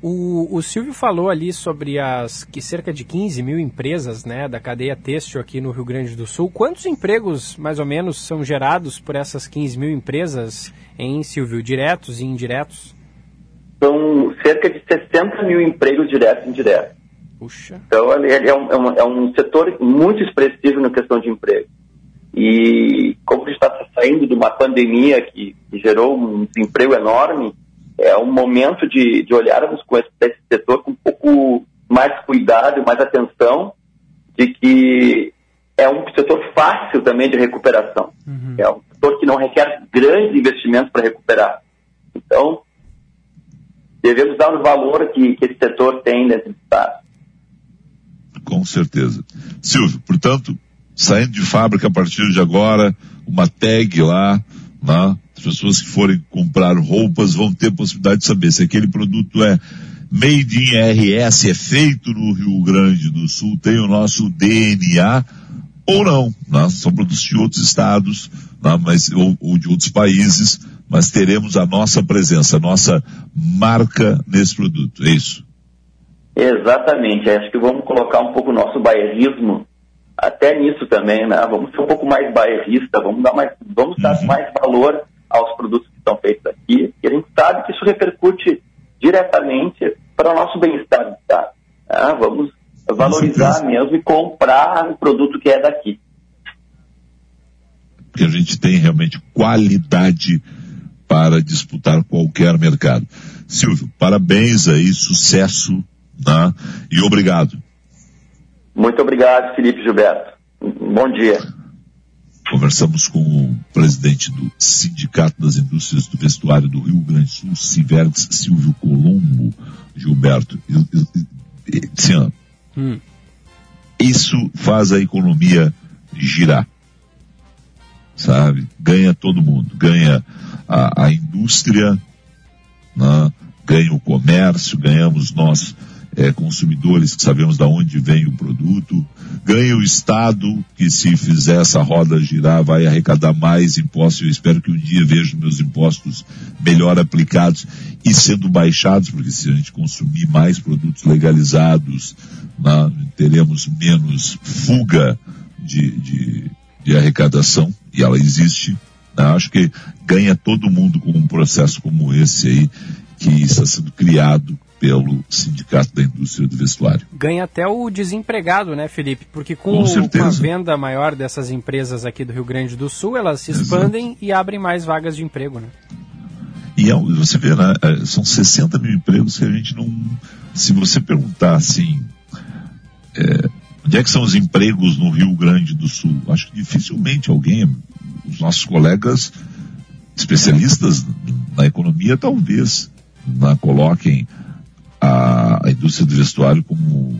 O, o Silvio falou ali sobre as que cerca de 15 mil empresas né, da cadeia têxtil aqui no Rio Grande do Sul. Quantos empregos, mais ou menos, são gerados por essas 15 mil empresas em Silvio, diretos e indiretos? São cerca de 60 mil empregos diretos e indiretos. Puxa. Então, ele é um, é, um, é um setor muito expressivo na questão de emprego. E como a gente está saindo de uma pandemia que, que gerou um desemprego enorme, é um momento de, de olharmos com esse, esse setor com um pouco mais cuidado mais atenção de que é um setor fácil também de recuperação. Uhum. É um setor que não requer grandes investimentos para recuperar. Então, devemos dar o valor que, que esse setor tem do Estado. Com certeza. Silvio, portanto, saindo de fábrica a partir de agora, uma tag lá, né? As pessoas que forem comprar roupas vão ter possibilidade de saber se aquele produto é made in RS, é feito no Rio Grande do Sul, tem o nosso DNA ou não. Né? São produtos de outros estados né? mas, ou, ou de outros países, mas teremos a nossa presença, a nossa marca nesse produto. É isso? Exatamente. Acho que vamos colocar um pouco o nosso bairrismo até nisso também, né? Vamos ser um pouco mais bairrista, vamos dar mais, vamos uhum. dar mais valor aos produtos que são feitos aqui, e a gente sabe que isso repercute diretamente para o nosso bem-estar tá? ah, vamos valorizar mesmo e comprar o produto que é daqui. Porque a gente tem realmente qualidade para disputar qualquer mercado. Silvio, parabéns aí, sucesso, né? E obrigado. Muito obrigado, Felipe Gilberto. Bom dia. Conversamos com o presidente do Sindicato das Indústrias do Vestuário do Rio Grande do Sul, Civergs Silvio Colombo, Gilberto. Sim, hum. Isso faz a economia girar. Sabe? Ganha todo mundo. Ganha a, a indústria, né? ganha o comércio, ganhamos nós é, consumidores que sabemos de onde vem o produto, ganha o Estado, que se fizer essa roda girar vai arrecadar mais impostos, eu espero que um dia veja meus impostos melhor aplicados e sendo baixados, porque se a gente consumir mais produtos legalizados, né, teremos menos fuga de, de, de arrecadação, e ela existe, né, acho que ganha todo mundo com um processo como esse aí, que está sendo criado pelo Sindicato da Indústria do Vestuário. Ganha até o desempregado, né, Felipe? Porque com, com, com a venda maior dessas empresas aqui do Rio Grande do Sul, elas se expandem Exato. e abrem mais vagas de emprego, né? E é você vê, né, é, são 60 mil empregos que a gente não. Se você perguntar assim, é, onde é que são os empregos no Rio Grande do Sul? Acho que dificilmente alguém, os nossos colegas especialistas na economia, talvez na, coloquem a, a indústria do vestuário como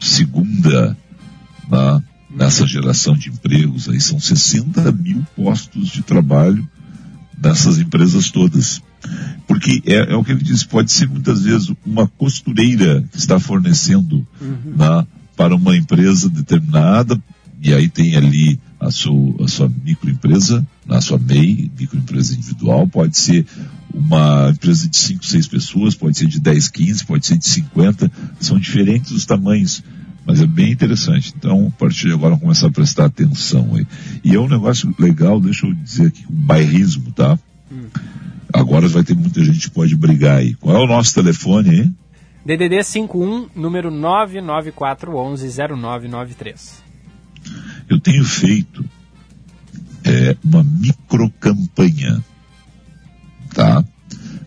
segunda na, nessa geração de empregos. Aí são 60 mil postos de trabalho dessas empresas todas. Porque é, é, o que ele disse, pode ser muitas vezes uma costureira que está fornecendo uhum. na, para uma empresa determinada, e aí tem ali a sua, a sua microempresa, a sua MEI, microempresa individual, pode ser uma empresa de 5, 6 pessoas, pode ser de 10, 15, pode ser de 50, são diferentes os tamanhos, mas é bem interessante. Então, a partir de agora, começar a prestar atenção aí. E é um negócio legal, deixa eu dizer aqui, um bairrismo, tá? Agora vai ter muita gente que pode brigar aí. Qual é o nosso telefone aí? DDD 51, número 994110993. Eu tenho feito é, uma microcampanha, tá?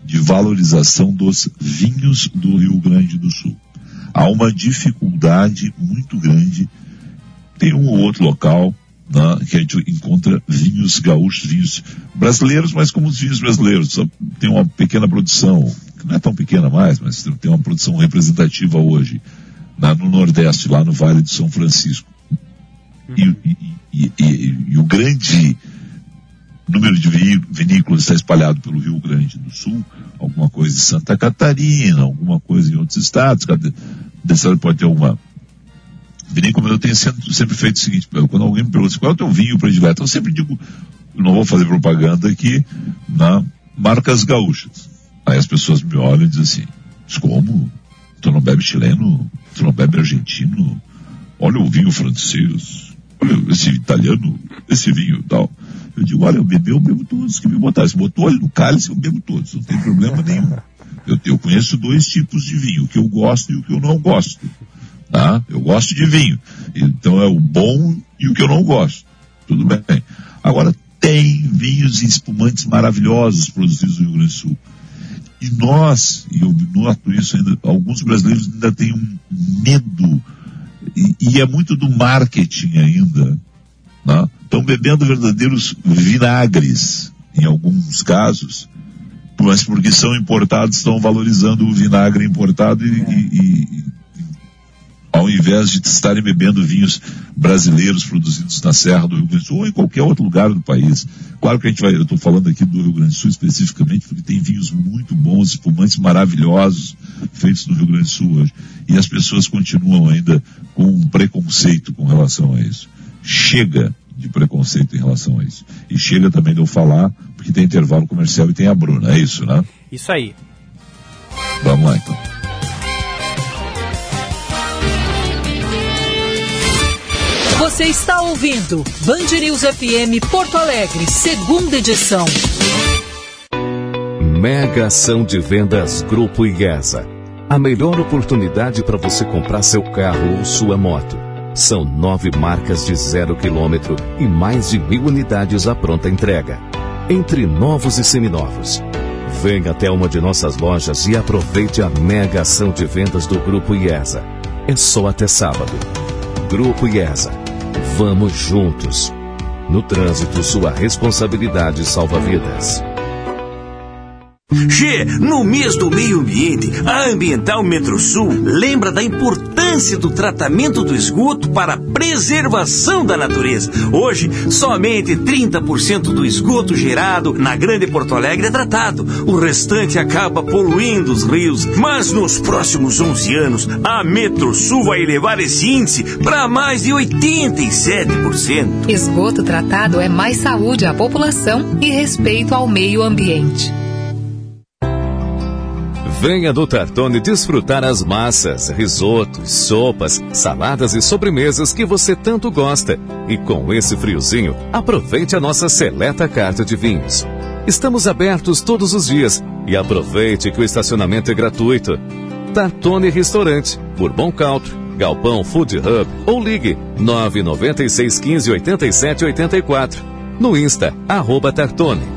De valorização dos vinhos do Rio Grande do Sul. Há uma dificuldade muito grande. Tem um ou outro local né, que a gente encontra vinhos gaúchos, vinhos brasileiros, mas como os vinhos brasileiros, tem uma pequena produção, que não é tão pequena mais, mas tem uma produção representativa hoje, lá no Nordeste, lá no Vale do São Francisco. E, e, e, e, o grande número de vinícolas está espalhado pelo Rio Grande do Sul, alguma coisa em Santa Catarina, alguma coisa em outros estados, cada estado pode ter uma vinícola, eu tenho sempre, sempre, feito o seguinte, quando alguém me pergunta assim, qual é o teu vinho predileto, eu sempre digo, não vou fazer propaganda aqui na marcas gaúchas. Aí as pessoas me olham e dizem assim, como? Tu não bebe chileno? Tu não bebe argentino? Olha o vinho francês esse italiano, esse vinho e tal. Eu digo, olha, eu bebi, eu bebo todos que me botaram. Se botou olho no cálice, eu bebo todos, não tem problema nenhum. Eu, eu conheço dois tipos de vinho, o que eu gosto e o que eu não gosto. Tá? Eu gosto de vinho. Então é o bom e o que eu não gosto. Tudo bem. Agora, tem vinhos e espumantes maravilhosos produzidos no Rio Grande do Sul. E nós, e eu noto isso ainda, alguns brasileiros ainda têm um medo e, e é muito do marketing ainda. Né? Estão bebendo verdadeiros vinagres, em alguns casos, mas porque são importados, estão valorizando o vinagre importado e, é. e, e ao invés de estarem bebendo vinhos brasileiros produzidos na Serra do Rio Grande do Sul ou em qualquer outro lugar do país. Claro que a gente vai, eu estou falando aqui do Rio Grande do Sul especificamente, porque tem vinhos muito bons, espumantes maravilhosos feitos no Rio Grande do Sul hoje. E as pessoas continuam ainda com um preconceito com relação a isso. Chega de preconceito em relação a isso. E chega também de eu falar, porque tem intervalo comercial e tem a Bruna, é isso, né? Isso aí. Vamos lá então. Você está ouvindo Band News FM Porto Alegre, segunda edição. Mega ação de vendas Grupo IESA. A melhor oportunidade para você comprar seu carro ou sua moto. São nove marcas de zero quilômetro e mais de mil unidades à pronta entrega. Entre novos e seminovos. Venha até uma de nossas lojas e aproveite a mega ação de vendas do Grupo IESA. É só até sábado. Grupo IESA Vamos juntos. No trânsito, sua responsabilidade salva vidas. Che, no mês do meio ambiente, a Ambiental Metrosul lembra da importância do tratamento do esgoto para a preservação da natureza. Hoje, somente 30% do esgoto gerado na Grande Porto Alegre é tratado. O restante acaba poluindo os rios. Mas nos próximos 11 anos, a Metrosul vai elevar esse índice para mais de 87%. Esgoto tratado é mais saúde à população e respeito ao meio ambiente. Venha do Tartone desfrutar as massas, risotos, sopas, saladas e sobremesas que você tanto gosta. E com esse friozinho, aproveite a nossa seleta carta de vinhos. Estamos abertos todos os dias e aproveite que o estacionamento é gratuito. Tartone Restaurante, Bourbon Country, Galpão Food Hub ou ligue 996 15 87 84. No Insta, arroba Tartone.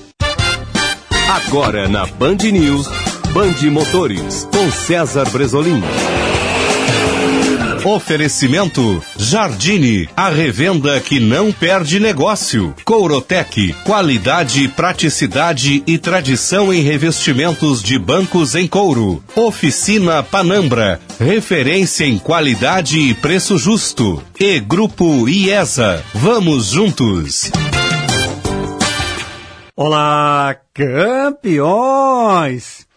Agora na Band News, Band Motores, com César Bresolim. Oferecimento Jardine, a revenda que não perde negócio. Courotec, qualidade, praticidade e tradição em revestimentos de bancos em couro. Oficina Panambra, referência em qualidade e preço justo. E Grupo IESA, vamos juntos. Olá, campeões!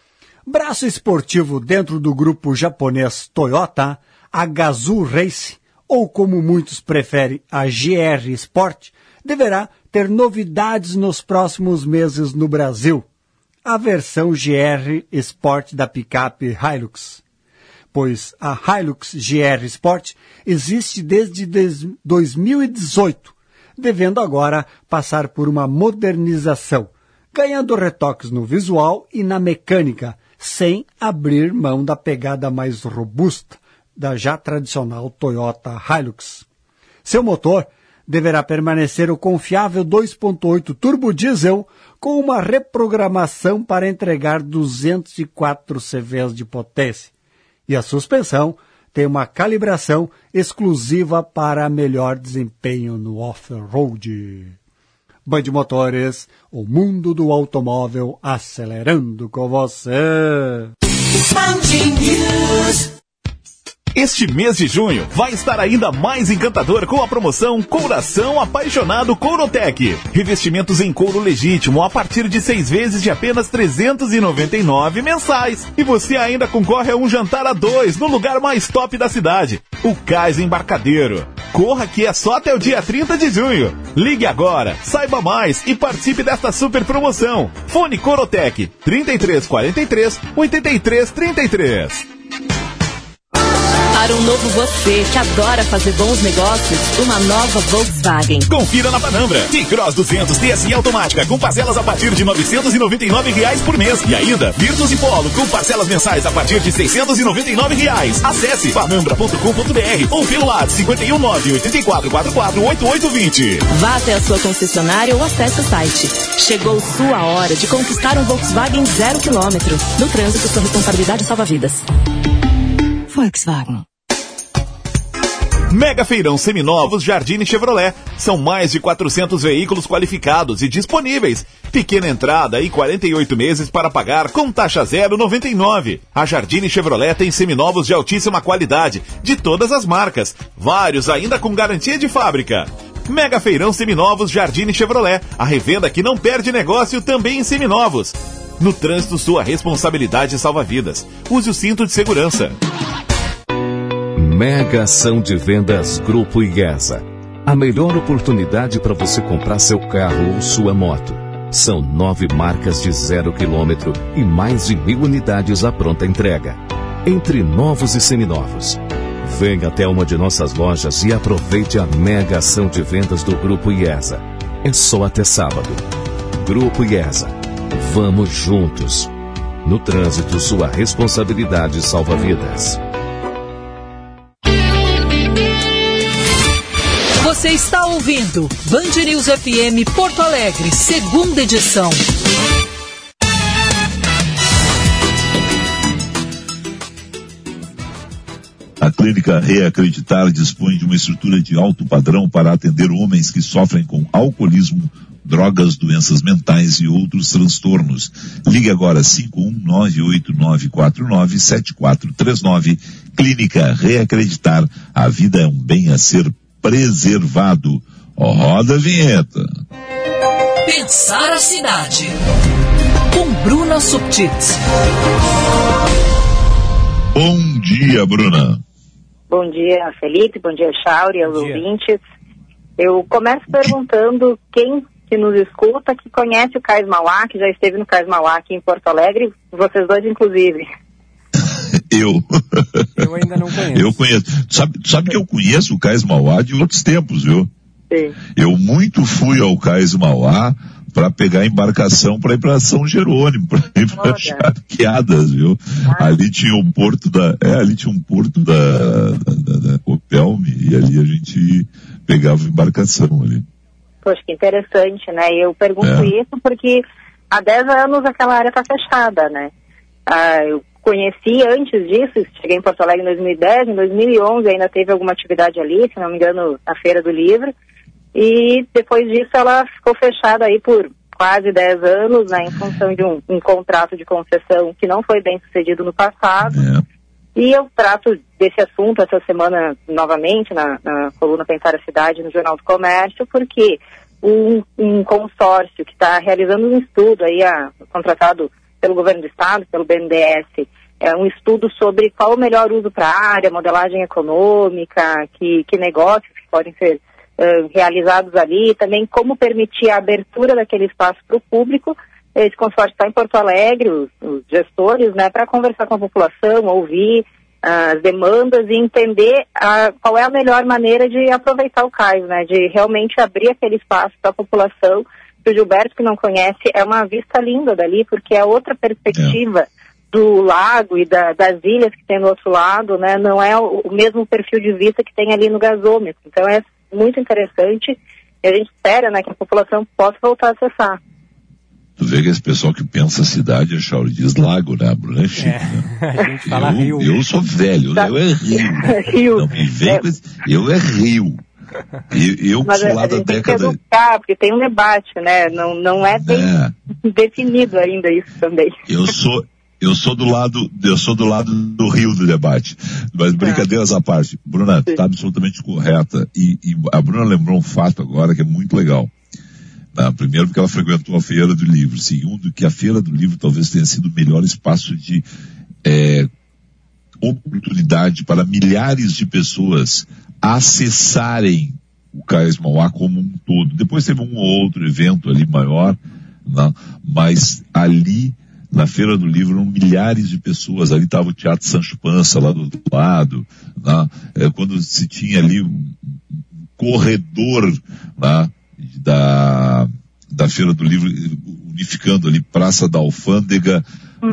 Braço esportivo dentro do grupo japonês Toyota, a Gazoo Race, ou como muitos preferem, a GR Sport, deverá ter novidades nos próximos meses no Brasil. A versão GR Sport da picape Hilux. Pois a Hilux GR Sport existe desde 2018 devendo agora passar por uma modernização, ganhando retoques no visual e na mecânica, sem abrir mão da pegada mais robusta da já tradicional Toyota Hilux. Seu motor deverá permanecer o confiável 2.8 turbo diesel com uma reprogramação para entregar 204 CVs de potência. E a suspensão tem uma calibração exclusiva para melhor desempenho no off-road. Band Motores, o mundo do automóvel acelerando com você. Este mês de junho vai estar ainda mais encantador com a promoção Couração Apaixonado Courotec. Revestimentos em couro legítimo a partir de seis vezes de apenas 399 mensais. E você ainda concorre a um jantar a dois no lugar mais top da cidade, o Cais Embarcadeiro. Corra que é só até o dia 30 de junho. Ligue agora, saiba mais e participe desta super promoção. Fone Corotec 3343 8333. Para um novo você que adora fazer bons negócios, uma nova Volkswagen. Confira na Panambra. T-Cross 200 TSI automática com parcelas a partir de 999 reais por mês. E ainda, Virtus e Polo com parcelas mensais a partir de 699 reais. Acesse panambra.com.br ou pelo WhatsApp 519 8444 8820. Vá até a sua concessionária ou acesse o site. Chegou sua hora de conquistar um Volkswagen zero quilômetro. No trânsito, sua responsabilidade salva vidas. Volkswagen. Mega Feirão Seminovos Jardine Chevrolet. São mais de 400 veículos qualificados e disponíveis. Pequena entrada e 48 meses para pagar com taxa 0,99. A Jardine Chevrolet tem seminovos de altíssima qualidade, de todas as marcas. Vários ainda com garantia de fábrica. Mega Feirão Seminovos Jardine Chevrolet. A revenda que não perde negócio também em seminovos. No trânsito, sua responsabilidade salva vidas. Use o cinto de segurança. Mega ação de vendas Grupo IESA. A melhor oportunidade para você comprar seu carro ou sua moto. São nove marcas de zero quilômetro e mais de mil unidades à pronta entrega. Entre novos e seminovos. Venha até uma de nossas lojas e aproveite a mega ação de vendas do Grupo IESA. É só até sábado. Grupo IESA. Vamos juntos. No trânsito, sua responsabilidade salva vidas. Você está ouvindo Band News FM Porto Alegre, segunda edição. A clínica Reacreditar dispõe de uma estrutura de alto padrão para atender homens que sofrem com alcoolismo, drogas, doenças mentais e outros transtornos. Ligue agora 51989497439. Clínica Reacreditar. A vida é um bem a ser preservado. Roda a vinheta. Pensar a cidade. com Bruna Subtits. Bom dia, Bruna. Bom dia, Felipe. Bom dia, Chauri, aos ouvintes. Eu começo perguntando quem que nos escuta, que conhece o Cais Mauá, que já esteve no Cais Mauá aqui em Porto Alegre, vocês dois inclusive. Eu. Eu ainda não conheço. Eu conheço. Sabe, sabe que eu conheço o Cais Mauá de outros tempos, viu? Sim. Eu muito fui ao Cais Mauá para pegar embarcação para ir para São Jerônimo, para ir para Charqueadas, viu? Ali tinha um porto da, é, ali tinha um porto da, da, da, da Copelme e ali a gente pegava embarcação ali. Poxa, que interessante, né? Eu pergunto É. isso porque há 10 anos aquela área está fechada, né? Ah, eu conheci antes disso, cheguei em Porto Alegre em 2010, em 2011 ainda teve alguma atividade ali, se não me engano, na Feira do Livro. E depois disso ela ficou fechada aí por quase 10 anos, né, em função de um, um contrato de concessão que não foi bem sucedido no passado. E eu trato desse assunto essa semana novamente na, na coluna Pensar a Cidade no Jornal do Comércio, porque um, um consórcio que está realizando um estudo aí, a, contratado pelo governo do estado, pelo BNDES, é um estudo sobre qual o melhor uso para a área, modelagem econômica, que, que negócios que podem ser eh, realizados ali, também como permitir a abertura daquele espaço para o público. Esse consórcio está em Porto Alegre, os, os gestores, né, para conversar com a população, ouvir as demandas e entender ah, qual é a melhor maneira de aproveitar o cais, né, de realmente abrir aquele espaço para a população. O Gilberto, que não conhece, é uma vista linda dali, porque é outra perspectiva do lago e da- das ilhas que tem do outro lado, né, não é o, o mesmo perfil de vista que tem ali no gasômetro. Então é muito interessante e a gente espera, né, que a população possa voltar a acessar. Tu vê que esse pessoal que pensa cidade, a Chauri diz lago, né? A Bruna é chique, né? A gente fala eu, rio. eu sou velho, eu é rio. Rio. Não me vem com esse, eu é rio. Eu, eu Mas lá a da gente tem que década. educar, porque tem um debate, né, não, não é bem definido ainda isso também. Eu sou, eu sou do lado, eu sou do lado do rio do debate. Mas brincadeiras à parte. Bruna, tu tá absolutamente correta. E, e a Bruna lembrou um fato agora que é muito legal. Ah, primeiro porque ela frequentou a Feira do Livro. Segundo que a Feira do Livro talvez tenha sido o melhor espaço de eh, oportunidade para milhares de pessoas acessarem o Cais Mauá como um todo. Depois teve um ou outro evento ali maior, né? mas ali na Feira do Livro eram milhares de pessoas. Ali estava o Teatro Sancho Pança lá do outro lado. Né? É, quando se tinha ali um corredor né? da, da Feira do Livro, unificando ali Praça da Alfândega,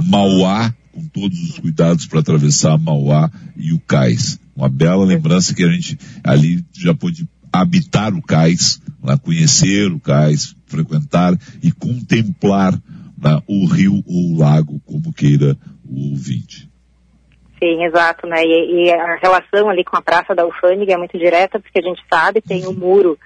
Mauá, com todos os cuidados para atravessar Mauá e o Cais. Uma bela lembrança que a gente ali já pôde habitar o Cais, lá, conhecer o Cais, frequentar e contemplar né, o rio ou o lago, como queira o ouvinte. Sim, exato, né? E, e a relação ali com a Praça da Alfândega é muito direta, porque a gente sabe tem o muro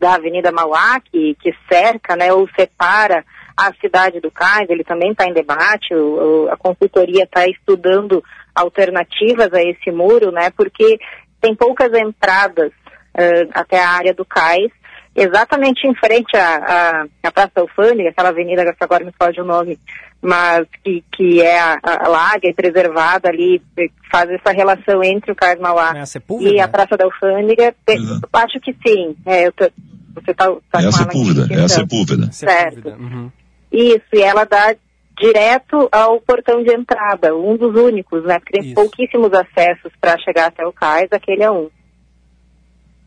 da Avenida Mauá, que, que cerca, né, ou separa a cidade do Cais, ele também está em debate, o, o- a consultoria está estudando alternativas a esse muro, né, porque tem poucas entradas eh, até a área do Cais, exatamente em frente à, à, à Praça da Alfândega, aquela avenida que agora me foge o nome, mas que, que é a, a larga e preservada ali, faz essa relação entre o Cais Mauá É e a Praça da Alfândega. Tem- Acho que sim. É, eu tô- você está tá É a Sepúlveda, é a então. Sepúlveda. Certo. Uhum. Isso, e ela dá direto ao portão de entrada, um dos únicos, né? Porque tem pouquíssimos acessos para chegar até o cais, aquele é um.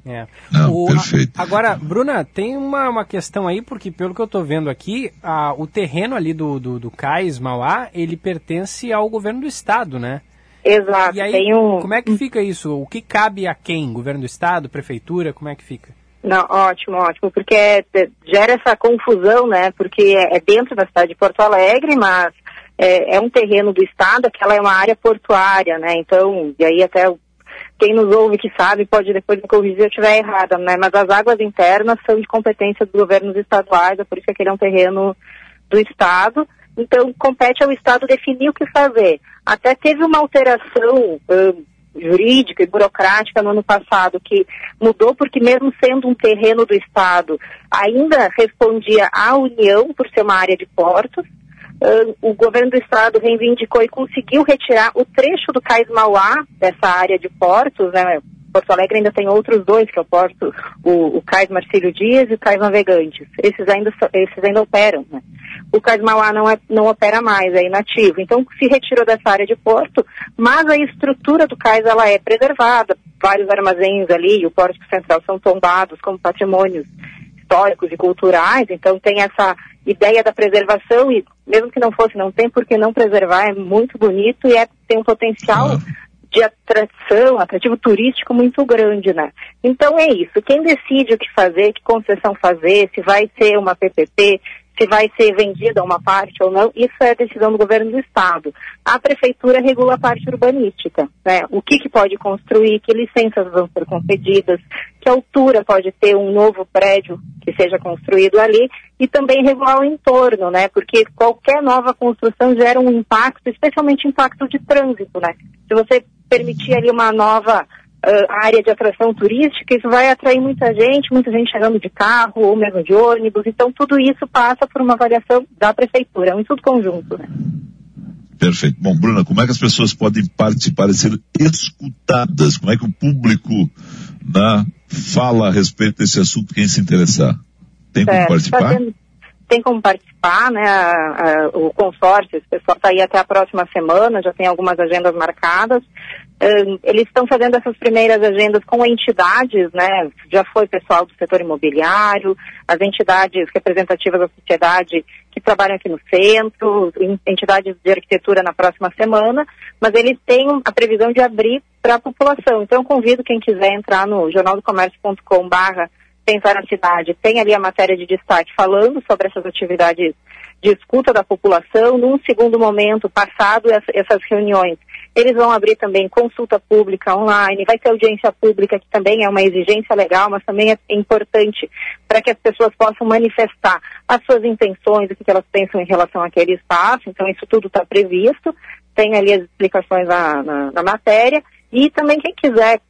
É. Não, O- perfeito. a- agora, Bruna, tem uma, uma questão aí, porque pelo que eu tô vendo aqui, a- o terreno ali do, do, do Cais Mauá, ele pertence ao governo do estado, né? Exato, E aí, tem um... como é que fica isso? O que cabe a quem? Governo do estado, prefeitura, como é que fica? Não, ótimo, ótimo, porque é- é- gera essa confusão, né? Porque é, é dentro da cidade de Porto Alegre, mas é, é um terreno do estado, aquela é uma área portuária, né? Então, e aí até quem nos ouve que sabe pode depois me corrigir se eu estiver errada, né? Mas as águas internas são de competência dos governos estaduais, é por isso que aquele é um terreno do estado. Então, compete ao estado definir o que fazer. Até teve uma alteração ãh, jurídica e burocrática no ano passado que mudou porque mesmo sendo um terreno do estado, ainda respondia à União por ser uma área de portos, uh, o governo do estado reivindicou e conseguiu retirar o trecho do Cais Mauá, dessa área de portos, né? Porto Alegre ainda tem outros dois, que é o porto, o, o Cais Marcílio Dias e o Cais Navegantes. Esses ainda, esses ainda operam, né? O Cais Mauá não, é, não opera mais, é inativo. Então, se retirou dessa área de porto, mas a estrutura do cais ela é preservada. Vários armazéns ali e o Porto Central são tombados como patrimônios históricos e culturais. Então, tem essa ideia da preservação e, mesmo que não fosse, não tem por que não preservar. É muito bonito e é, tem um potencial de atração, atrativo turístico muito grande, né? Então é isso. Quem decide o que fazer, que concessão fazer, se vai ser uma PPP, se vai ser vendida uma parte ou não, isso é decisão do governo do estado. A prefeitura regula a parte urbanística, né? O que, que pode construir, que licenças vão ser concedidas, que altura pode ter um novo prédio que seja construído ali e também regular o entorno, né? Porque qualquer nova construção gera um impacto, especialmente impacto de trânsito, né? Se você permitir ali uma nova uh, área de atração turística, isso vai atrair muita gente, muita gente chegando de carro ou mesmo de ônibus. Então, tudo isso passa por uma avaliação da prefeitura, é um estudo conjunto. Né? Perfeito. Bom, Bruna, como é que as pessoas podem participar e ser escutadas? Como é que o público né, fala a respeito desse assunto, quem se interessar? Tem como certo. participar? Tá tem como participar, né? A, a, o consórcio, esse pessoal está aí até a próxima semana, já tem algumas agendas marcadas. Um, eles estão fazendo essas primeiras agendas com entidades, né? Já foi pessoal do setor imobiliário, as entidades representativas da sociedade que trabalham aqui no centro, entidades de arquitetura na próxima semana, mas eles têm a previsão de abrir para a população. Então, convido quem quiser entrar no jornaldocomércio.com/barra pensar na cidade, tem ali a matéria de destaque falando sobre essas atividades de escuta da população. Num segundo momento, passado essas reuniões, eles vão abrir também consulta pública online, vai ter audiência pública, que também é uma exigência legal, mas também é importante para que as pessoas possam manifestar as suas intenções, o que elas pensam em relação àquele espaço. Então, isso tudo está previsto, tem ali as explicações na, na, na matéria. E também quem quiser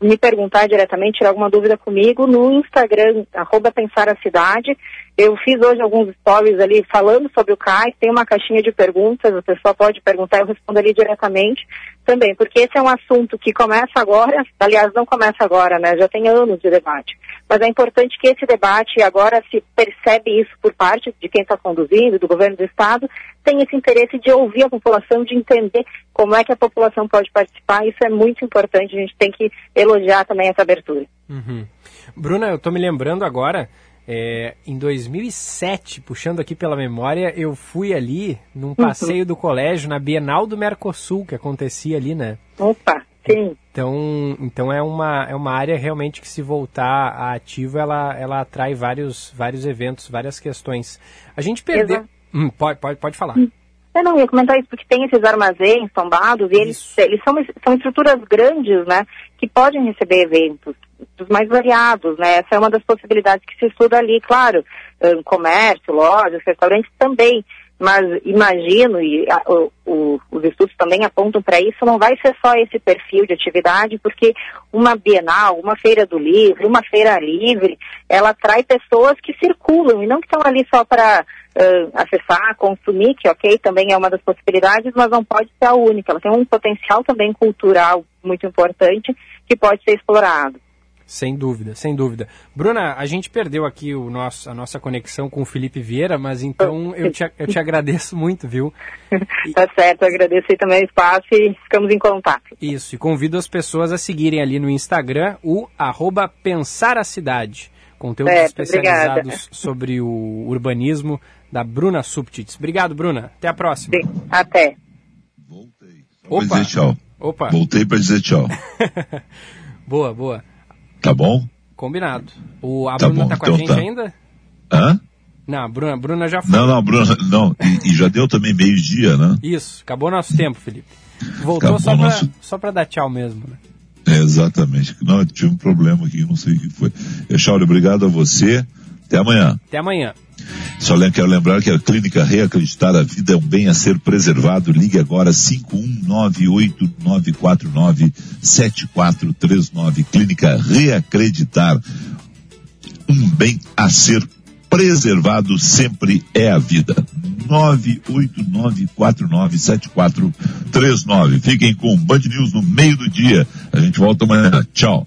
me perguntar diretamente, tirar alguma dúvida comigo no Instagram, arroba Pensar a Cidade. Eu fiz hoje alguns stories ali falando sobre o CAIS, tem uma caixinha de perguntas, a pessoa pode perguntar, eu respondo ali diretamente também, porque esse é um assunto que começa agora, aliás, não começa agora, né, já tem anos de debate, mas é importante que esse debate, agora se percebe isso por parte de quem está conduzindo, do governo do Estado, tem esse interesse de ouvir a população, de entender como é que a população pode participar, isso é muito importante, a gente tem que elogiar também essa abertura. Uhum. Bruna, eu estou me lembrando agora é, em 2007, puxando aqui pela memória, eu fui ali num uhum. passeio uhum. do colégio na Bienal do Mercosul, que acontecia ali, né? Opa, sim. Então, então é, uma, é uma área realmente que se voltar a ativo, ela, ela atrai vários, vários eventos, várias questões. A gente perdeu... Hum, pode, pode, pode falar. Hum. Eu não ia comentar isso porque tem esses armazéns tombados e eles, eles são, são estruturas grandes, né? Que podem receber eventos dos mais variados, né? Essa é uma das possibilidades que se estuda ali, claro, um, comércio, lojas, restaurantes também, mas imagino, e a, o, o, os estudos também apontam para isso, não vai ser só esse perfil de atividade, porque uma Bienal, uma feira do livro, uma feira livre, ela atrai pessoas que circulam e não que estão ali só para uh, acessar, consumir, que ok, também é uma das possibilidades, mas não pode ser a única. Ela tem um potencial também cultural muito importante que pode ser explorado. Sem dúvida, sem dúvida. Bruna, a gente perdeu aqui o nosso, a nossa conexão com o Felipe Vieira, mas então eu te, eu te agradeço muito, viu? E... tá certo, eu agradeço aí também o espaço e ficamos em contato. Isso, e convido as pessoas a seguirem ali no Instagram o arroba Pensar a Cidade. Conteúdos certo, especializados obrigada. sobre o urbanismo da Bruna Subtits. Obrigado, Bruna. Até a próxima. Sim, até. Voltei. Opa. dizer tchau. Opa. Voltei para dizer tchau. boa, boa. Tá bom? Combinado. O, a tá Bruna bom, tá com então a gente tá. ainda? Hã? Não, a Bruna, Bruna já foi. Não, não, Bruna, não. E, e já deu também meio-dia, né? Isso, acabou nosso tempo, Felipe. Voltou acabou só, nosso... pra, só pra dar tchau mesmo, né? É, exatamente. Não, eu tive um problema aqui, não sei o que foi. Echauri, obrigado a você. Até amanhã. Até amanhã. Só quero lembrar que a Clínica Reacreditar a Vida é um bem a ser preservado. Ligue agora 51989497439. Clínica Reacreditar. Um bem a ser preservado sempre é a vida. 989497439. Fiquem com Band News no meio do dia. A gente volta amanhã. Tchau.